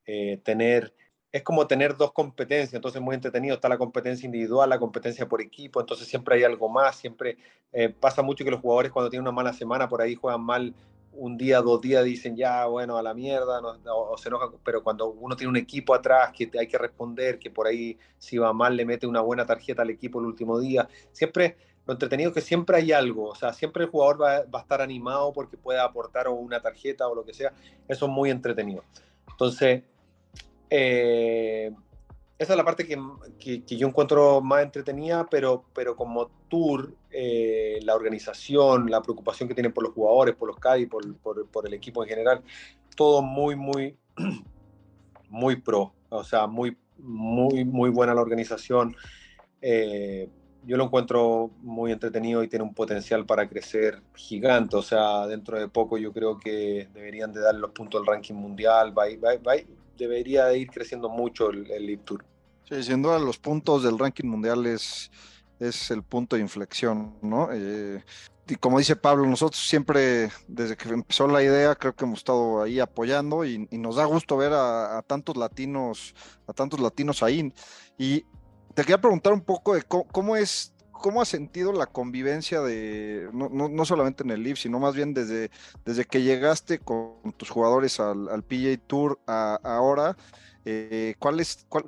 eh, tener es como tener dos competencias, entonces muy entretenido, está la competencia individual, la competencia por equipo, entonces siempre hay algo más, siempre eh, pasa mucho que los jugadores cuando tienen una mala semana por ahí juegan mal un día, dos días, dicen ya, bueno, a la mierda, o, se enojan, pero cuando uno tiene un equipo atrás que hay que responder, que por ahí si va mal le mete una buena tarjeta al equipo el último día, siempre lo entretenido es que siempre hay algo, o sea, siempre el jugador va, va a estar animado porque puede aportar o una tarjeta o lo que sea, eso es muy entretenido. Entonces, eh, esa es la parte que, que, yo encuentro más entretenida, pero, pero como tour, eh, la organización, la preocupación que tienen por los jugadores, por los por, por, por, el equipo en general, todo muy, muy, muy pro. O sea, muy, muy, muy buena la organización. Eh, yo lo encuentro muy entretenido y tiene un potencial para crecer gigante. O sea, dentro de poco yo creo que deberían de dar los puntos al ranking mundial. Va, va, va, debería de ir creciendo mucho el, el Tour. Sí, sin duda los puntos del ranking mundial es, el punto de inflexión, ¿no? Eh, y como dice Pablo, nosotros siempre, desde que empezó la idea, creo que hemos estado ahí apoyando y, y nos da gusto ver a, a, tantos latinos, a tantos latinos ahí. Y te quería preguntar un poco de cómo, cómo es ¿cómo has sentido la convivencia de, no, no, no solamente en el LIV, sino más bien desde, desde que llegaste con tus jugadores al, PGA Tour a ahora? Eh, ¿Cuál es, cuál,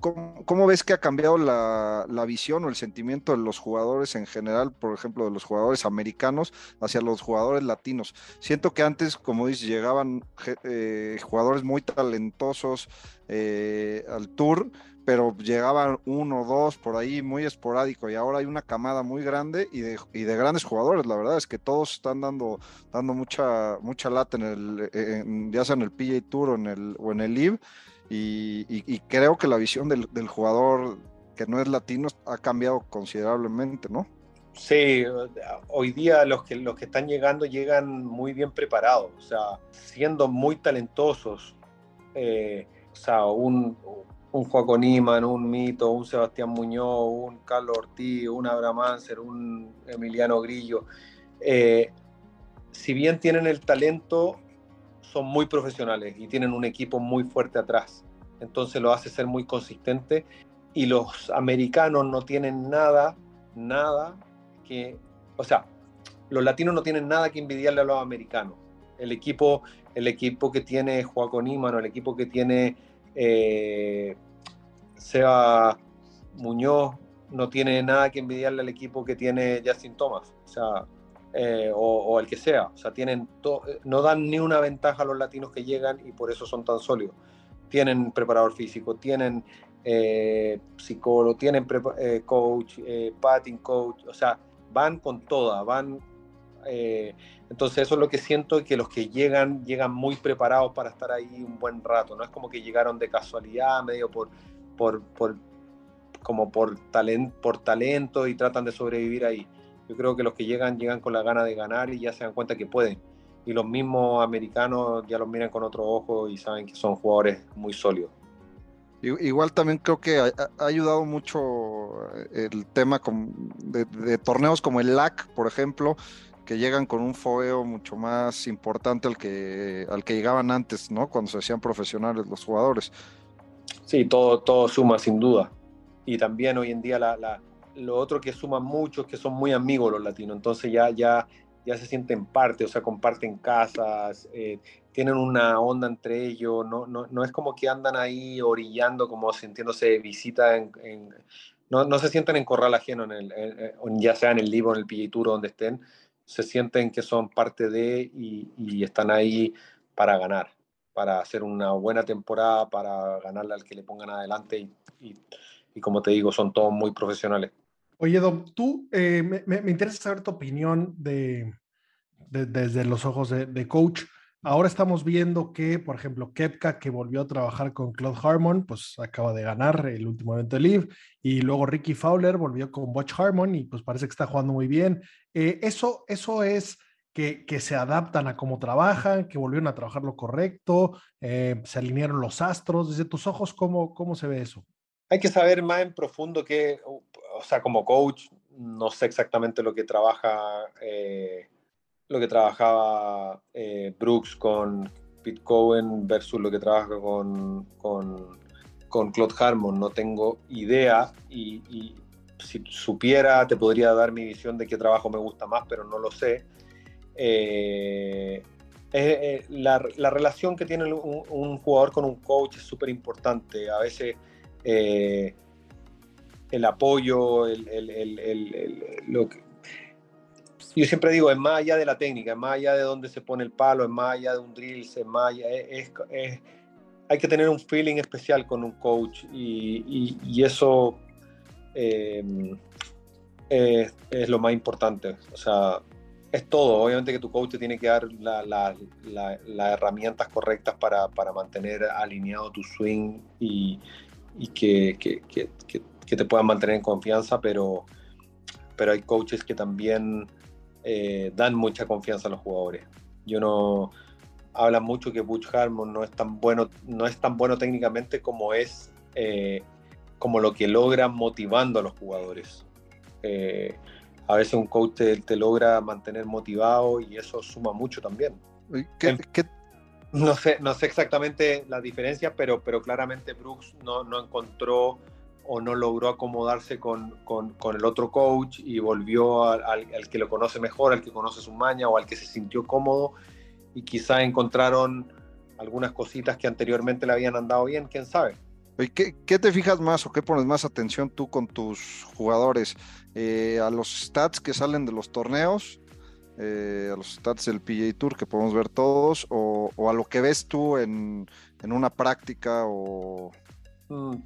cómo, ves que ha cambiado la, visión o el sentimiento de los jugadores en general, por ejemplo, de los jugadores americanos hacia los jugadores latinos? Siento que antes, como dices, llegaban eh, jugadores muy talentosos eh, al Tour, pero llegaban uno o dos por ahí muy esporádico y ahora hay una camada muy grande y de, y de, grandes jugadores, la verdad es que todos están dando, dando mucha, mucha lata en el, ya sea en el PGA Tour o en el, o en el LIV y, creo que la visión del, jugador que no es latino ha cambiado considerablemente, ¿no? Sí, hoy día los que, los que están llegando llegan muy bien preparados, o sea, siendo muy talentosos. Eh, o sea, un, un Joaco Niman, un Mito, un Sebastián Muñoz, un Carlos Ortiz, un Abraham Anser, un Emiliano Grillo. Eh, si bien tienen el talento, son muy profesionales y tienen un equipo muy fuerte atrás. Entonces lo hace ser muy consistente. Y los americanos no tienen nada, nada que. O sea, los latinos no tienen nada que envidiarle a los americanos. El equipo, el equipo que tiene Joaco Niman o el equipo que tiene eh, Seba Muñoz no tiene nada que envidiarle al equipo que tiene Justin Thomas, o sea, eh, o, el que sea, o sea, tienen no dan ni una ventaja a los latinos que llegan y por eso son tan sólidos. Tienen preparador físico, tienen eh, psicólogo, tienen eh, coach, eh, patting coach, o sea, van con toda, van eh, entonces eso es lo que siento, que los que llegan, llegan muy preparados para estar ahí un buen rato, no es como que llegaron de casualidad, medio por, por, por como por, talent, por talento y tratan de sobrevivir ahí. Yo creo que los que llegan, llegan con la gana de ganar y ya se dan cuenta que pueden. Y los mismos americanos ya los miran con otro ojo y saben que son jugadores muy sólidos. Igual también creo que ha, ayudado mucho el tema de, torneos como el LAC, por ejemplo, que llegan con un fogueo mucho más importante al que, al que llegaban antes, ¿no? Cuando se hacían profesionales los jugadores. Sí, todo, todo suma sin duda. Y también hoy en día la, lo otro que suma mucho es que son muy amigos los latinos, entonces ya, ya, ya se sienten parte, o sea, comparten casas, eh, tienen una onda entre ellos, no, no, no, es como que andan ahí orillando, como sintiéndose visita, en, no, no, se sienten en corral ajeno, en el, ya sea en el libro, en el Tour, donde estén, se sienten que son parte de y, y, están ahí para ganar, para hacer una buena temporada, para ganarle al que le pongan adelante y, y como te digo, son todos muy profesionales. Oye, Dom, tú eh, me, me, interesa saber tu opinión de, desde los ojos de, coach. Ahora estamos viendo que, por ejemplo, Kepka, que volvió a trabajar con Claude Harmon, pues acaba de ganar el último evento de Live, y luego Ricky Fowler volvió con Butch Harmon y pues parece que está jugando muy bien. Eh, eso, eso es que, que, se adaptan a cómo trabajan, que volvieron a trabajar lo correcto, eh, se alinearon los astros. Desde tus ojos, ¿cómo, cómo se ve eso? Hay que saber más en profundo que, o sea, como coach, no sé exactamente lo que trabaja, eh, lo que trabajaba eh, Brooks con Pete Cohen versus lo que trabaja con, con, con Claude Harmon. No tengo idea y, si supiera te podría dar mi visión de qué trabajo me gusta más, pero no lo sé. Eh, la, la, relación que tiene un, un, jugador con un coach es súper importante. A veces el apoyo, el, el, el, lo que... Yo siempre digo, es más allá de la técnica, es más allá de dónde se pone el palo, es más allá de un drill, es más allá, es, es, hay que tener un feeling especial con un coach y, y, eso eh, es, es, lo más importante. O sea, es todo. Obviamente que tu coach te tiene que dar las la, la, herramientas correctas para, para, mantener alineado tu swing y, y que, que, que, que te puedan mantener en confianza, pero, pero hay coaches que también eh, dan mucha confianza a los jugadores. Yo no hablan mucho que Butch Harmon no es tan bueno, no es tan bueno técnicamente como es eh, como lo que logra motivando a los jugadores. Eh, a veces un coach te, logra mantener motivado y eso suma mucho también. No, sé, no sé exactamente la diferencia, pero, pero claramente Brooks no, no encontró o no logró acomodarse con, con, el otro coach y volvió al, que lo conoce mejor, al que conoce su maña o al que se sintió cómodo y quizá encontraron algunas cositas que anteriormente le habían andado bien, quién sabe. ¿Qué, ¿Qué, te fijas más o qué pones más atención tú con tus jugadores? Eh, ¿A los stats que salen de los torneos? Eh, ¿A los stats del PGA Tour que podemos ver todos? ¿O, o a lo que ves tú en, en una práctica o,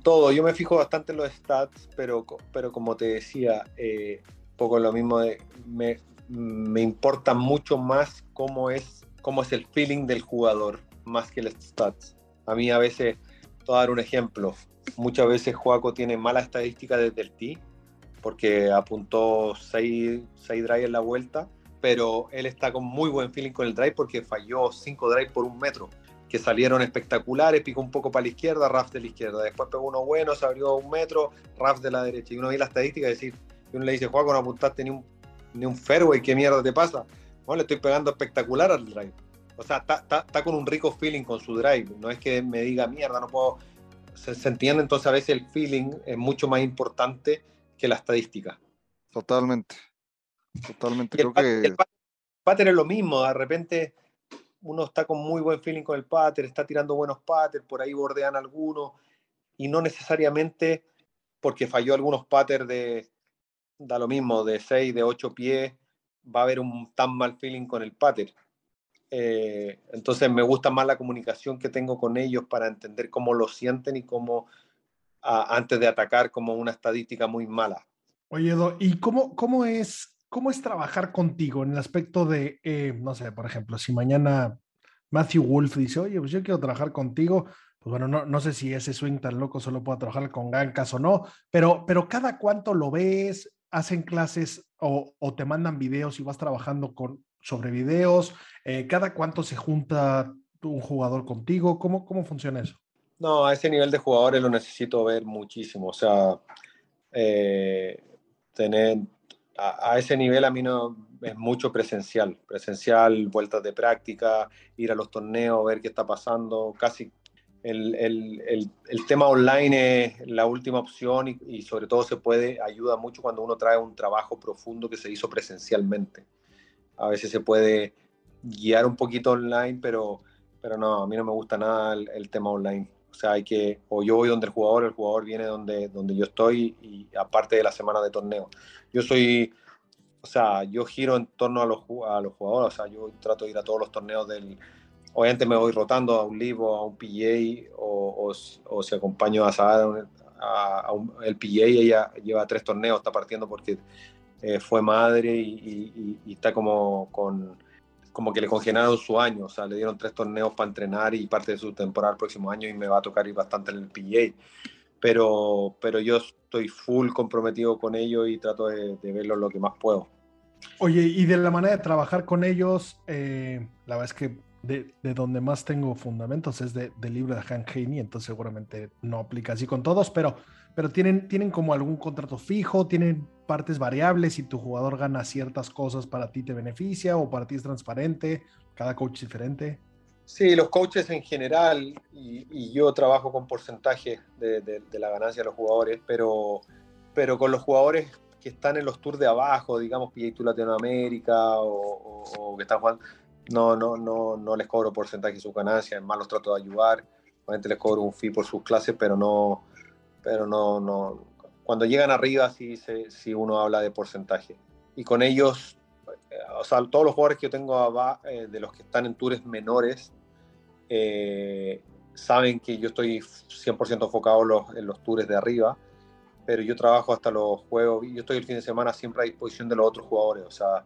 todo, yo me fijo bastante en los stats, pero, pero como te decía, eh, poco lo mismo de, me, me, importa mucho más cómo es, cómo es el feeling del jugador, más que los stats. A mí a veces, te voy a dar un ejemplo, muchas veces Joaco tiene mala estadística desde el tee, porque apuntó 6 drive en la vuelta, pero él está con muy buen feeling con el drive porque falló 5 drive por un metro que salieron espectaculares, picó un poco para la izquierda, Raf de la izquierda, después pegó uno bueno, se abrió un metro, Raf de la derecha, y uno ve la estadística y decir, y uno le dice, Juan, no apuntaste ni un, ni un fairway, ¿qué mierda te pasa? Bueno, le estoy pegando espectacular al drive. O sea, está con un rico feeling con su drive, no es que me diga, mierda, no puedo... Se, se entiende entonces a veces el feeling es mucho más importante que la estadística. Totalmente. Totalmente. Creo que... el pattern es lo mismo, de repente uno está con muy buen feeling con el pater, está tirando buenos paters, por ahí bordean algunos, y no necesariamente porque falló algunos paters de, da lo mismo, de 6, de 8 pies, va a haber un tan mal feeling con el pater. Eh, entonces me gusta más la comunicación que tengo con ellos para entender cómo lo sienten y cómo, antes de atacar, como una estadística muy mala. Oye, Edo, ¿y cómo, cómo es ¿cómo es trabajar contigo en el aspecto de, eh, no sé, por ejemplo, si mañana Matthew Wolf dice, oye, pues yo quiero trabajar contigo, pues bueno, no, no sé si ese swing tan loco solo pueda trabajar con gancas o no, pero, pero cada cuánto lo ves, hacen clases o, te mandan videos y vas trabajando con, sobre videos, eh, cada cuánto se junta un jugador contigo, ¿cómo, cómo funciona eso? No, a ese nivel de jugadores lo necesito ver muchísimo. O sea, eh, tener a, ese nivel a mí no es mucho presencial. Presencial, vueltas de práctica, ir a los torneos, ver qué está pasando. Casi el, el, el, el tema online es la última opción y, y, sobre todo se puede, ayuda mucho cuando uno trae un trabajo profundo que se hizo presencialmente. A veces se puede guiar un poquito online, pero, pero no, a mí no me gusta nada el, tema online. O sea, hay que, o yo voy donde el jugador, el jugador viene donde, donde yo estoy y aparte de la semana de torneo. Yo soy, o sea, yo giro en torno a los, a los jugadores, o sea, yo trato de ir a todos los torneos del, obviamente me voy rotando a un Livo, a un PGA o, o, si acompaño a Sara a, un, el PGA, ella lleva tres torneos, está partiendo porque eh, fue madre y, y, está como con como que le congelaron su año, o sea, le dieron tres torneos para entrenar y parte de su temporada el próximo año y me va a tocar ir bastante en el PGA. Pero, pero yo estoy full comprometido con ellos y trato de, de verlo lo que más puedo. Oye, y de la manera de trabajar con ellos, eh, la verdad es que de, de, donde más tengo fundamentos es de, del libro de Han Haney, entonces seguramente no aplica así con todos, pero, pero tienen, tienen como algún contrato fijo, tienen partes variables, y tu jugador gana ciertas cosas para ti te beneficia o para ti es transparente, cada coach es diferente. Sí, los coaches en general, y, y yo trabajo con porcentaje de, de, de, la ganancia de los jugadores, pero, pero con los jugadores que están en los tours de abajo, digamos PGA Tour Latinoamérica o, o, o que están jugando no, no, no, no les cobro porcentaje de su ganancia, es más los trato de ayudar, obviamente les cobro un fee por sus clases, pero no, pero no, no, cuando llegan arriba sí, sí, uno habla de porcentaje. Y con ellos, eh, o sea, todos los jugadores que yo tengo eh, de los que están en tours menores, eh, saben que yo estoy 100% enfocado en los, en los tours de arriba, pero yo trabajo hasta los juegos, yo estoy el fin de semana siempre a disposición de los otros jugadores, o sea,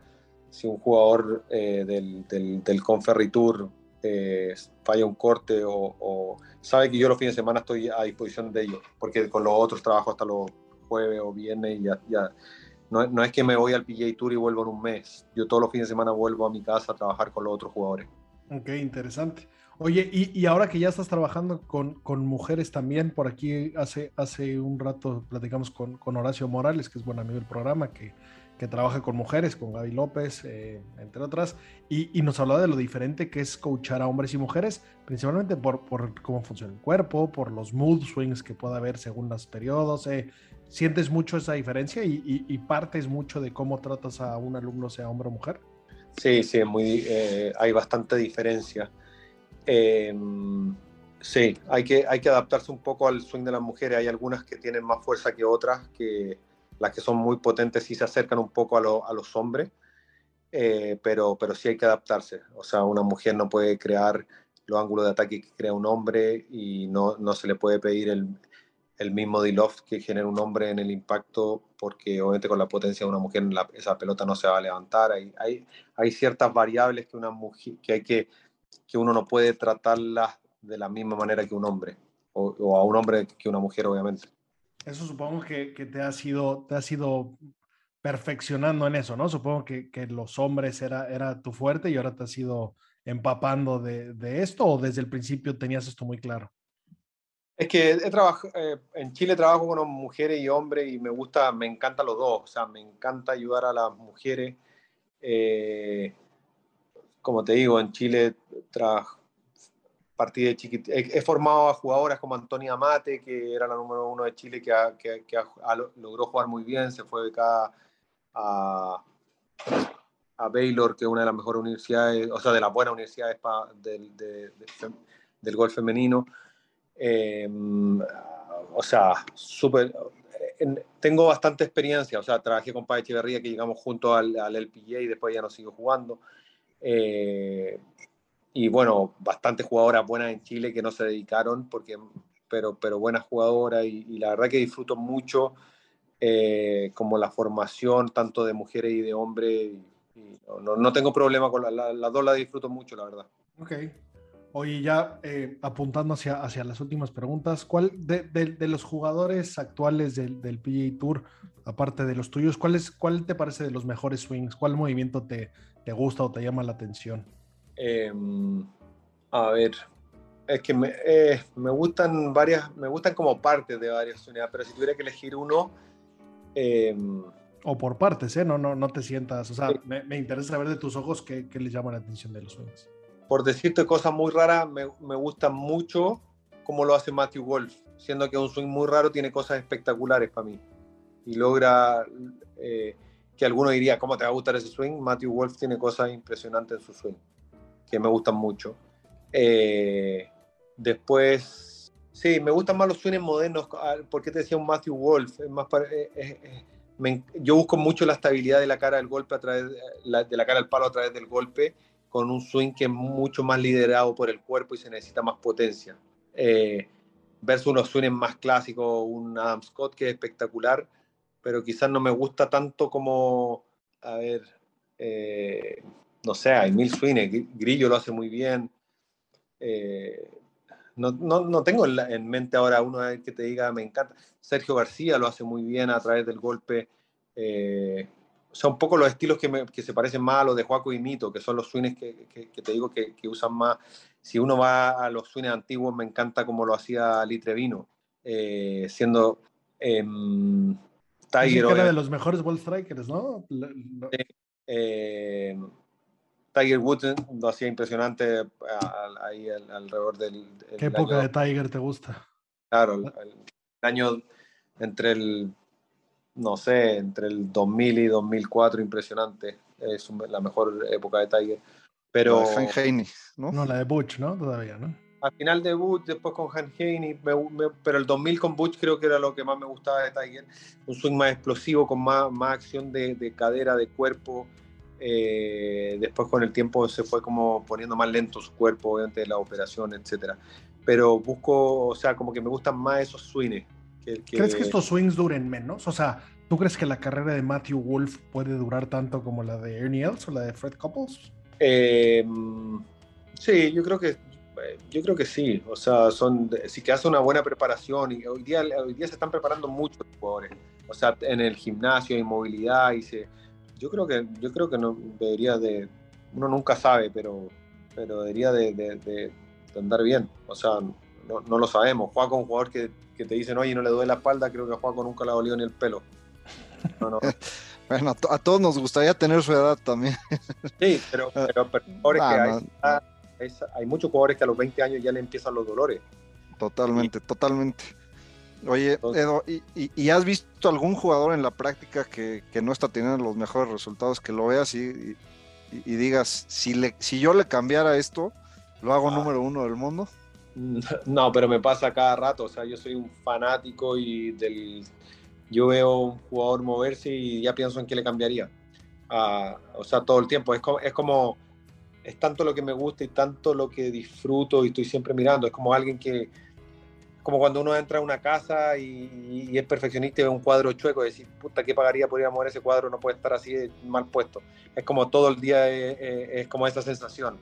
si un jugador eh, del, del, del Tour eh, falla un corte o, sabe que yo los fines de semana estoy a disposición de ellos, porque con los otros trabajo hasta los jueves o viernes y ya, ya no, no, es que me voy al PGA Tour y vuelvo en un mes, yo todos los fines de semana vuelvo a mi casa a trabajar con los otros jugadores. Ok, interesante. Oye, y, y ahora que ya estás trabajando con, con, mujeres también, por aquí hace, hace un rato platicamos con, con Horacio Morales, que es buen amigo del programa, que que trabaja con mujeres, con Gaby López, eh, entre otras, y, y, nos hablaba de lo diferente que es coachar a hombres y mujeres, principalmente por, por cómo funciona el cuerpo, por los mood swings que pueda haber según los periodos. Eh. ¿Sientes mucho esa diferencia y, y, partes mucho de cómo tratas a un alumno, sea hombre o mujer? Sí, sí, muy, eh, hay bastante diferencia. Eh, sí, hay que, hay que adaptarse un poco al swing de las mujeres. Hay algunas que tienen más fuerza que otras, que las que son muy potentes y se acercan un poco a, lo, a los hombres, eh, pero, pero sí hay que adaptarse. O sea, una mujer no puede crear los ángulos de ataque que crea un hombre y no, no se le puede pedir el, el mismo D-Loft que genera un hombre en el impacto, porque obviamente con la potencia de una mujer la, esa pelota no se va a levantar. Hay, hay, hay ciertas variables que, una mujer, que, hay que, que uno no puede tratarlas de la misma manera que un hombre, o a un hombre que una mujer, obviamente. Eso supongo que, te, ha sido, te ha sido perfeccionando en eso, ¿no? Supongo que, los hombres era, era tu fuerte y ahora te has ido empapando de, esto o desde el principio tenías esto muy claro. Es que he trabajado, eh, en Chile trabajo con mujeres y hombres y me gusta, me encanta los dos, o sea, me encanta ayudar a las mujeres. Eh, como te digo, en Chile trabajo partí de chiquit... He, he, formado a jugadoras como Antonia Mate, que era la número uno de Chile, que, ha, que, que ha, ha, logró jugar muy bien, se fue becada a, a Baylor, que es una de las mejores universidades, o sea, de las buenas universidades pa, del, de, de, del golf femenino. Eh, o sea, súper... Tengo bastante experiencia, o sea, trabajé con Pai Echeverría, que llegamos juntos al, al LPGA y después ya no sigo jugando. Eh, y bueno, bastantes jugadoras buenas en Chile que no se dedicaron, porque, pero, pero buenas jugadoras y, la verdad que disfruto mucho eh, como la formación tanto de mujeres y de hombres. No, no, tengo problema con las la, la dos, la disfruto mucho, la verdad. Ok. Oye, ya eh, apuntando hacia, hacia las últimas preguntas, ¿cuál de, de, de los jugadores actuales del, del, PGA Tour, aparte de los tuyos, ¿cuál, es, cuál te parece de los mejores swings? ¿Cuál movimiento te, te gusta o te llama la atención? Eh, a ver, Es que me, eh, me gustan varias, me gustan como partes de varias unidades, pero si tuviera que elegir uno, eh, O por partes, ¿eh? No, no, no te sientas. O sea, me, me interesa saber de tus ojos qué, qué les llama la atención de los swings. por decirte cosas muy raras, me, me gusta mucho cómo lo hace Matthew Wolf, siendo que un swing muy raro, tiene cosas espectaculares para mí. Y logra eh, que alguno diría, ¿cómo te va a gustar ese swing? Matthew Wolf tiene cosas impresionantes en su swing, que me gustan mucho. Eh, después, sí, me gustan más los swings modernos. ¿Por qué te decía un Matthew Wolf? Eh, eh, yo busco mucho la estabilidad de la cara del golpe a través de la cara al palo a través del golpe con un swing que es mucho más liderado por el cuerpo y se necesita más potencia. Versus unos swings más clásicos, un Adam Scott que es espectacular, pero quizás no me gusta tanto como, a ver, no sé, hay mil swings, Gr- Grillo lo hace muy bien. Eh, no, no, no tengo en, la- en mente ahora uno que te diga, me encanta. Sergio García lo hace muy bien a través del golpe. Eh, sea, un poco los estilos que, me- que se parecen más a los de Juaco y Mito, que son los swings que, que- que te digo que, usan más. Si uno va a los swings antiguos, me encanta como lo hacía Litrevino, eh, siendo Dicen Tiger. que era de los mejores ball strikers, ¿no? Eh, Tiger Woods lo hacía impresionante a- ahí al- alrededor del, ¿Qué época año- de Tiger te gusta? Claro, el, el año entre el, no sé, entre el 2000 y 2004, impresionante. Es un- la mejor época de Tiger. Pero La de Haney, ¿no? No, la de Butch, ¿no? Todavía, ¿no? al final de Butch, después con Han Haney, me- me- pero el 2000 con Butch creo que era lo que más me gustaba de Tiger. Un swing más explosivo, con más, más acción de, de cadera, de cuerpo. Eh, después con el tiempo se fue como poniendo más lento su cuerpo, obviamente la operación, etcétera. Pero busco, o sea, como que me gustan más esos swings. Que, que- ¿Crees que estos swings duren menos? O sea, ¿tú crees que la carrera de Matthew Wolf puede durar tanto como la de Ernie Els o la de Fred Couples? Eh, sí, yo creo que yo creo que sí. O sea, son si que hace una buena preparación y hoy día hoy día se están preparando muchos jugadores. O sea, en el gimnasio hay movilidad y se yo creo que yo creo que no debería de uno nunca sabe, pero pero debería de, de- de- de andar bien. O sea, no, no lo sabemos. Juega con un jugador que, que te dicen, oye, no le duele la espalda, creo que a Juaco nunca le ha dolido ni el pelo. No, no. Bueno, a, to- a todos nos gustaría tener su edad también. Sí, pero, pero, pero jugadores Ah, que hay, es- hay muchos jugadores que a los 20 años ya le empiezan los dolores. Totalmente, totalmente. Oye, Edo, ¿y, y- y has visto algún jugador en la práctica que, que no está teniendo los mejores resultados, que lo veas y, y- y digas, si, le, si yo le cambiara esto, lo hago Ah. número uno del mundo? No, pero me pasa cada rato. O sea, yo soy un fanático y del. Yo veo un jugador moverse y ya pienso en qué le cambiaría. Ah, o sea, todo el tiempo. Es como, es como. Es tanto lo que me gusta y tanto lo que disfruto y estoy siempre mirando. Es como alguien que. Como cuando uno entra a una casa y, y es perfeccionista y ve un cuadro chueco y decir, puta, ¿qué pagaría por ir a mover ese cuadro? No puede estar así mal puesto. Es como todo el día, eh, eh, es como esa sensación.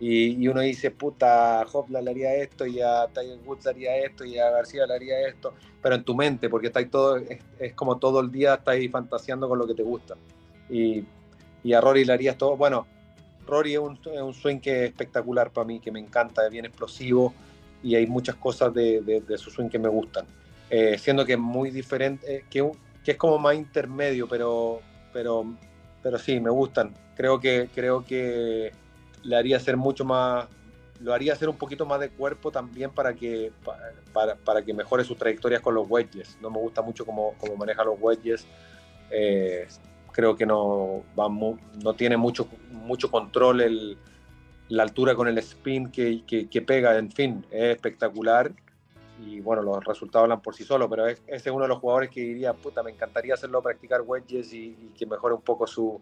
Y, y uno dice, puta, a Hopla le haría esto, y a Tiger Woods le haría esto, y a García le haría esto, pero en tu mente, porque está ahí todo, es, es como todo el día estás ahí fantaseando con lo que te gusta. Y, y a Rory le harías todo. Bueno, Rory es un, es un swing que es espectacular para mí, que me encanta, es bien explosivo, y hay muchas cosas de, de- de su swing que me gustan. Eh, siendo que es muy diferente, eh, que, que es como más intermedio, pero, pero, pero sí, me gustan. Creo que, creo que le haría hacer mucho más, lo haría hacer un poquito más de cuerpo también para que, pa- para, para que mejore sus trayectorias con los wedges. No me gusta mucho cómo, cómo maneja los wedges. Eh, creo que no, va mu- no tiene mucho, mucho control el, la altura con el spin que, que, que pega. En fin, es espectacular. Y bueno, los resultados hablan por sí solos, pero es, ese es uno de los jugadores que diría, puta, me encantaría hacerlo practicar wedges y, y que mejore un poco su,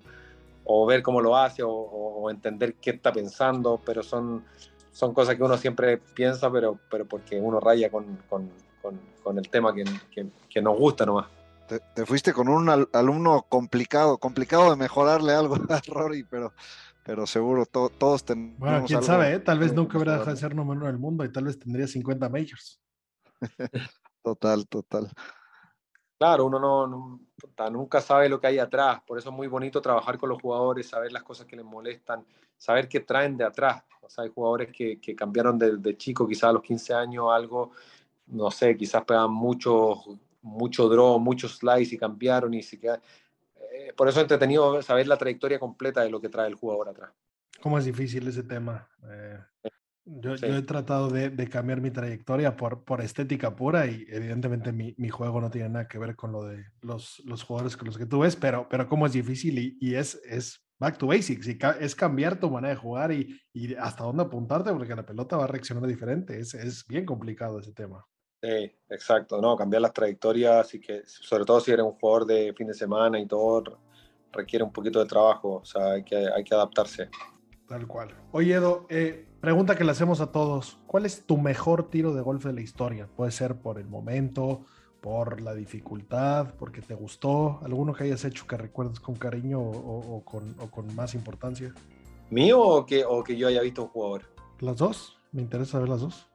o ver cómo lo hace o, o- entender qué está pensando, pero son, son cosas que uno siempre piensa, pero, pero porque uno raya con, con, con, con el tema que, que nos gusta nomás. Te, te fuiste con un al- alumno complicado, complicado de mejorarle algo a Rory, pero, pero seguro to- todos tenemos. Bueno, quién algo sabe, ¿eh? Tal vez nunca hubiera dejado de ser número uno del mundo y tal vez tendría 50 majors. Total, total. Claro, uno no, nunca sabe lo que hay atrás, por eso es muy bonito trabajar con los jugadores, saber las cosas que les molestan, saber qué traen de atrás. O sea, hay jugadores que, que cambiaron de, de chico, quizás a los 15 años, algo, no sé, quizás pegaban mucho, mucho draw, muchos slice y cambiaron y se quedan. Eh, por eso es entretenido saber la trayectoria completa de lo que trae el jugador atrás. ¿Cómo es difícil ese tema? Eh, yo, Sí. yo he tratado de, de cambiar mi trayectoria por, por estética pura y evidentemente mi, mi juego no tiene nada que ver con lo de los, los jugadores con los que tú ves, pero, pero cómo es difícil y, y es, es back to basics, y ca- es cambiar tu manera de jugar y, y hasta dónde apuntarte porque la pelota va a reaccionar diferente. Es, es bien complicado ese tema. Sí, exacto, no, cambiar las trayectorias y que, sobre todo si eres un jugador de fin de semana y todo, requiere un poquito de trabajo, o sea, hay que, hay que adaptarse. Tal cual. Oye, Edo, eh, pregunta que le hacemos a todos. ¿Cuál es tu mejor tiro de golf de la historia? Puede ser por el momento, por la dificultad, porque te gustó, alguno que hayas hecho que recuerdes con cariño o, o- o con, o con más importancia. ¿Mío o que, o que yo haya visto un jugador? ¿Las dos? Me interesa ver las dos.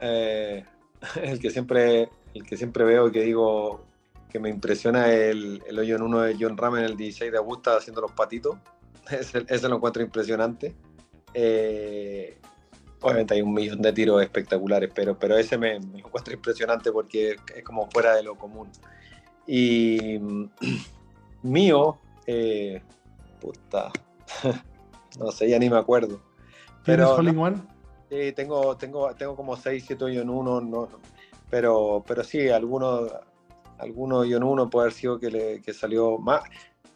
Eh, el, que siempre, el que siempre veo y que digo que me impresiona es el, el hoyo en uno de John Ram en el 16 de Augusta haciendo los patitos. Ese, ese lo encuentro impresionante. Eh, obviamente hay un millón de tiros espectaculares, pero, pero ese me, me encuentro impresionante porque es como fuera de lo común. Y mm, mío, eh, puta, no sé, ya ni me acuerdo. ¿Tienes Pero no, in one? Sí, tengo, tengo, tengo como 6, 7 hoyos en uno, no, pero, pero sí, alguno, alguno en uno puede haber sido que, le, que salió más.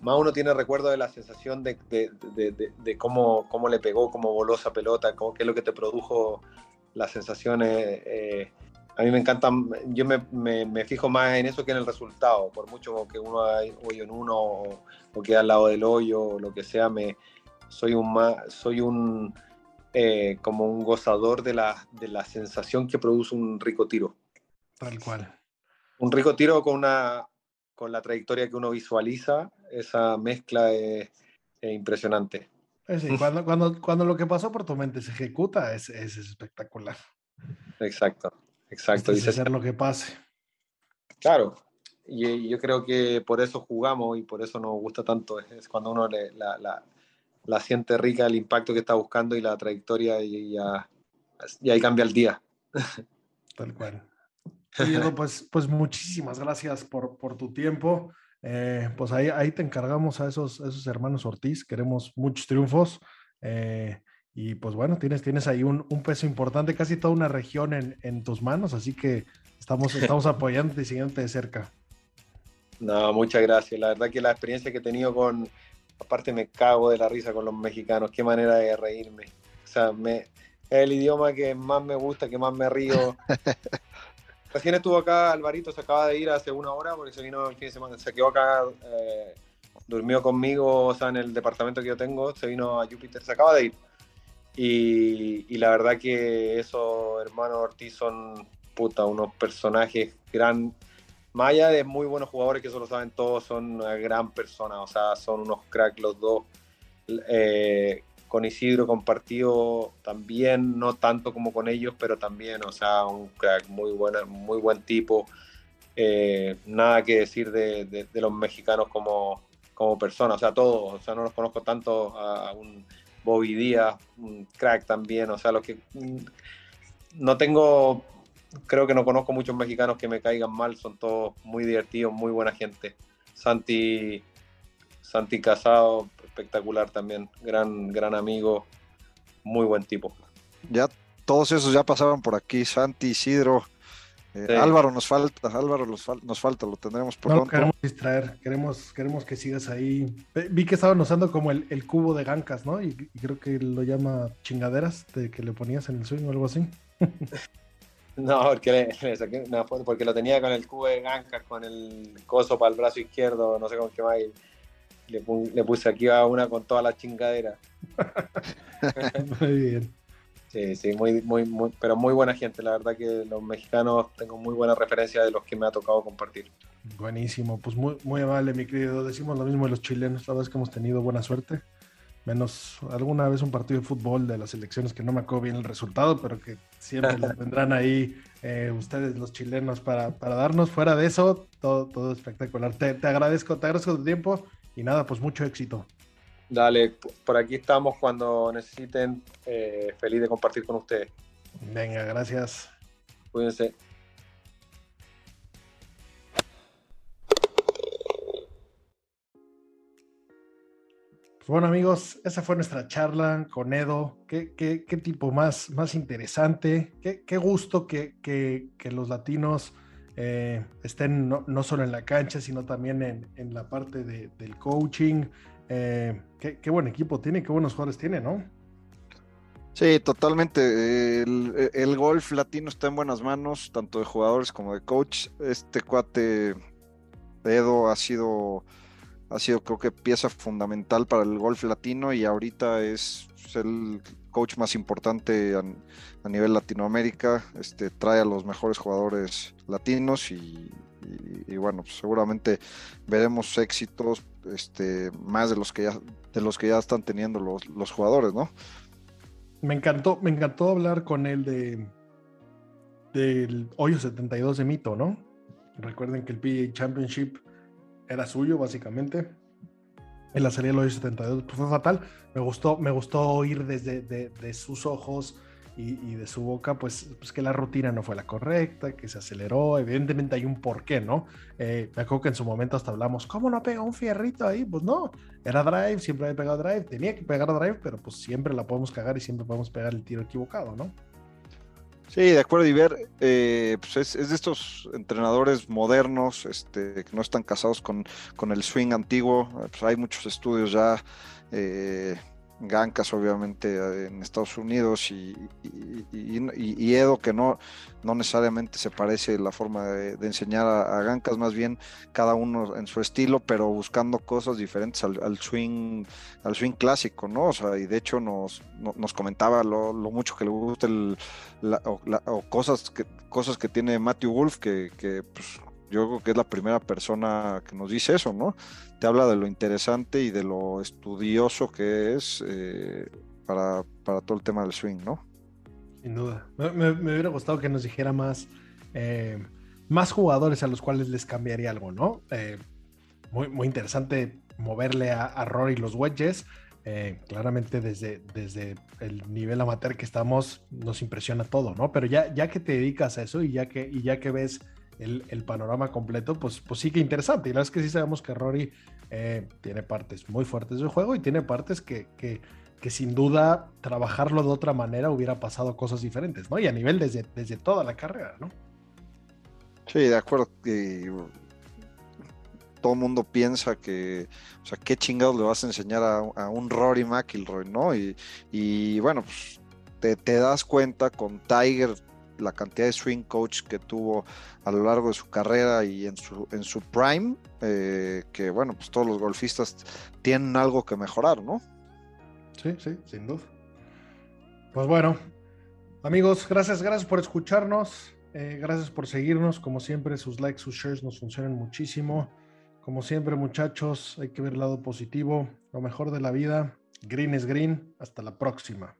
Más uno tiene recuerdo de la sensación de, de, cómo, cómo le pegó, cómo voló esa pelota, cómo, qué es lo que te produjo las sensaciones. Eh, a mí me encantan, yo me, me, fijo más en eso que en el resultado, por mucho que uno haya hoyo en uno o, o quede al lado del hoyo o lo que sea, me, soy un, soy un eh, como un gozador de la, de la sensación que produce un rico tiro. Tal cual. Un rico tiro con, una, con la trayectoria que uno visualiza, esa mezcla es, es impresionante. Sí, cuando, cuando, cuando, lo que pasó por tu mente se ejecuta, es, es espectacular. Exacto, exacto. Es hacer lo que pase. Claro, y yo creo que por eso jugamos y por eso nos gusta tanto, es cuando uno le, la, la, la, siente rica el impacto que está buscando y la trayectoria y ya, y ahí cambia el día. Tal cual. Diego, pues, pues muchísimas gracias por, por tu tiempo. Eh, pues ahí, ahí te encargamos a esos, esos hermanos Ortiz. Queremos muchos triunfos. Eh, y pues bueno, tienes, tienes ahí un, un, peso importante, casi toda una región en, en tus manos. Así que estamos, estamos apoyándote y siguiéndote de cerca. No, muchas gracias. La verdad que la experiencia que he tenido con, aparte me cago de la risa con los mexicanos, qué manera de reírme. O sea, me, es el idioma que más me gusta, que más me río. Recién estuvo acá Alvarito, se acaba de ir hace una hora porque se vino el fin de semana, se quedó acá, eh, durmió conmigo, o sea, en el departamento que yo tengo, se vino a Júpiter, se acaba de ir. Y, y la verdad que esos hermanos Ortiz son, puta, unos personajes gran, más allá de muy buenos jugadores que eso lo saben todos, son una gran persona, o sea, son unos cracks los dos. Eh, con Isidro compartido también, no tanto como con ellos, pero también, o sea, un crack, muy, buena, muy buen tipo. Eh, nada que decir de, los mexicanos como, como personas, o sea, todos, o sea, no los conozco tanto a, un Bobby Díaz, un crack también, o sea, los que no tengo, creo que no conozco muchos mexicanos que me caigan mal, son todos muy divertidos, muy buena gente. Santi, Santi Casado, espectacular también, gran, gran amigo, muy buen tipo. Ya todos esos ya pasaron por aquí, Santi, Isidro, eh, sí. Álvaro nos falta, Álvaro nos, fal nos, falta, lo tendremos pronto. No queremos distraer, queremos, queremos que sigas ahí. Vi que estaban usando como el, el cubo de gancas, ¿no? Y, y, creo que lo llama chingaderas, de que le ponías en el swing o algo así. No, porque, le, le saqué una foto, porque lo tenía con el cubo de gancas, con el coso para el brazo izquierdo, no sé con qué más. Y le, le, puse aquí a una con toda la chingadera. muy bien. Sí, sí, muy, muy, muy, pero muy buena gente. La verdad que los mexicanos tengo muy buena referencia de los que me ha tocado compartir. Buenísimo, pues muy, muy amable, mi querido. Decimos lo mismo de los chilenos, la verdad es que hemos tenido buena suerte. Menos alguna vez un partido de fútbol de las elecciones que no me acuerdo bien el resultado, pero que siempre lo tendrán ahí eh, ustedes, los chilenos, para, para darnos. Fuera de eso, todo, todo espectacular. Te, te agradezco, te agradezco tu tiempo y nada, pues mucho éxito. Dale, por aquí estamos cuando necesiten. Eh, feliz de compartir con ustedes. Venga, gracias. Cuídense. Bueno amigos, esa fue nuestra charla con Edo. Qué, qué, qué tipo más, más interesante. Qué, qué gusto que, que, los latinos eh, estén no, no, solo en la cancha, sino también en, en la parte de, del coaching. Eh, qué, qué, buen equipo tiene, qué buenos jugadores tiene, ¿no? Sí, totalmente. El, el, golf latino está en buenas manos, tanto de jugadores como de coach. Este cuate Edo ha sido ha sido creo que pieza fundamental para el golf latino y ahorita es el coach más importante a, nivel Latinoamérica, este, trae a los mejores jugadores latinos y, bueno, pues seguramente veremos éxitos este, más de los que ya, de los que ya están teniendo los, los jugadores, ¿no? Me encantó, me encantó hablar con él de del hoyo 72 de Mito, ¿no? Recuerden que el PGA Championship era suyo, básicamente. En la serie del 72 pues fue fatal. Me gustó, me gustó oír desde de, sus ojos y, de su boca, pues, pues que la rutina no fue la correcta, que se aceleró. Evidentemente hay un porqué, ¿no? Eh, me acuerdo que en su momento hasta hablamos, ¿cómo no pega un fierrito ahí? Pues no, era drive, siempre había pegado drive, tenía que pegar drive, pero pues siempre la podemos cagar y siempre podemos pegar el tiro equivocado, ¿no? Sí, de acuerdo, y ver, eh, pues es, de estos entrenadores modernos este, que no están casados con, con el swing antiguo. Pues hay muchos estudios ya eh, Gancas obviamente en Estados Unidos y, Edo que no, no necesariamente se parece la forma de, enseñar a, Gancas, más bien cada uno en su estilo, pero buscando cosas diferentes al, swing al swing clásico, ¿no? O sea, y de hecho nos, nos comentaba lo, mucho que le gusta el, o, cosas que cosas que tiene Matthew Wolf que, que pues, yo creo que es la primera persona que nos dice eso, ¿no? Te habla de lo interesante y de lo estudioso que es eh, para, todo el tema del swing, ¿no? Sin duda. Me, hubiera gustado que nos dijera más, eh, más jugadores a los cuales les cambiaría algo, ¿no? Eh, muy, muy interesante moverle a, Rory los wedges. claramente desde, desde el nivel amateur que estamos nos impresiona todo, ¿no? Pero ya, ya que te dedicas a eso y ya que, y ya que ves el, panorama completo, pues, pues sí que interesante. Y la verdad es que sí sabemos que Rory eh, tiene partes muy fuertes del juego y tiene partes que, sin duda trabajarlo de otra manera hubiera pasado cosas diferentes, ¿no? Y a nivel desde, desde toda la carrera, ¿no? Sí, de acuerdo. todo el mundo piensa que, o sea, qué chingados le vas a enseñar a, un Rory McIlroy, ¿no? Y, bueno, pues te, das cuenta con Tiger la cantidad de swing coach que tuvo a lo largo de su carrera y en su, en su prime, eh, que bueno, pues todos los golfistas tienen algo que mejorar, ¿no? Sí, sí, sin duda. Pues bueno, amigos, gracias, gracias por escucharnos, eh, gracias por seguirnos, como siempre, sus likes, sus shares nos funcionan muchísimo. Como siempre, muchachos, hay que ver el lado positivo, lo mejor de la vida. Green es green. Hasta la próxima.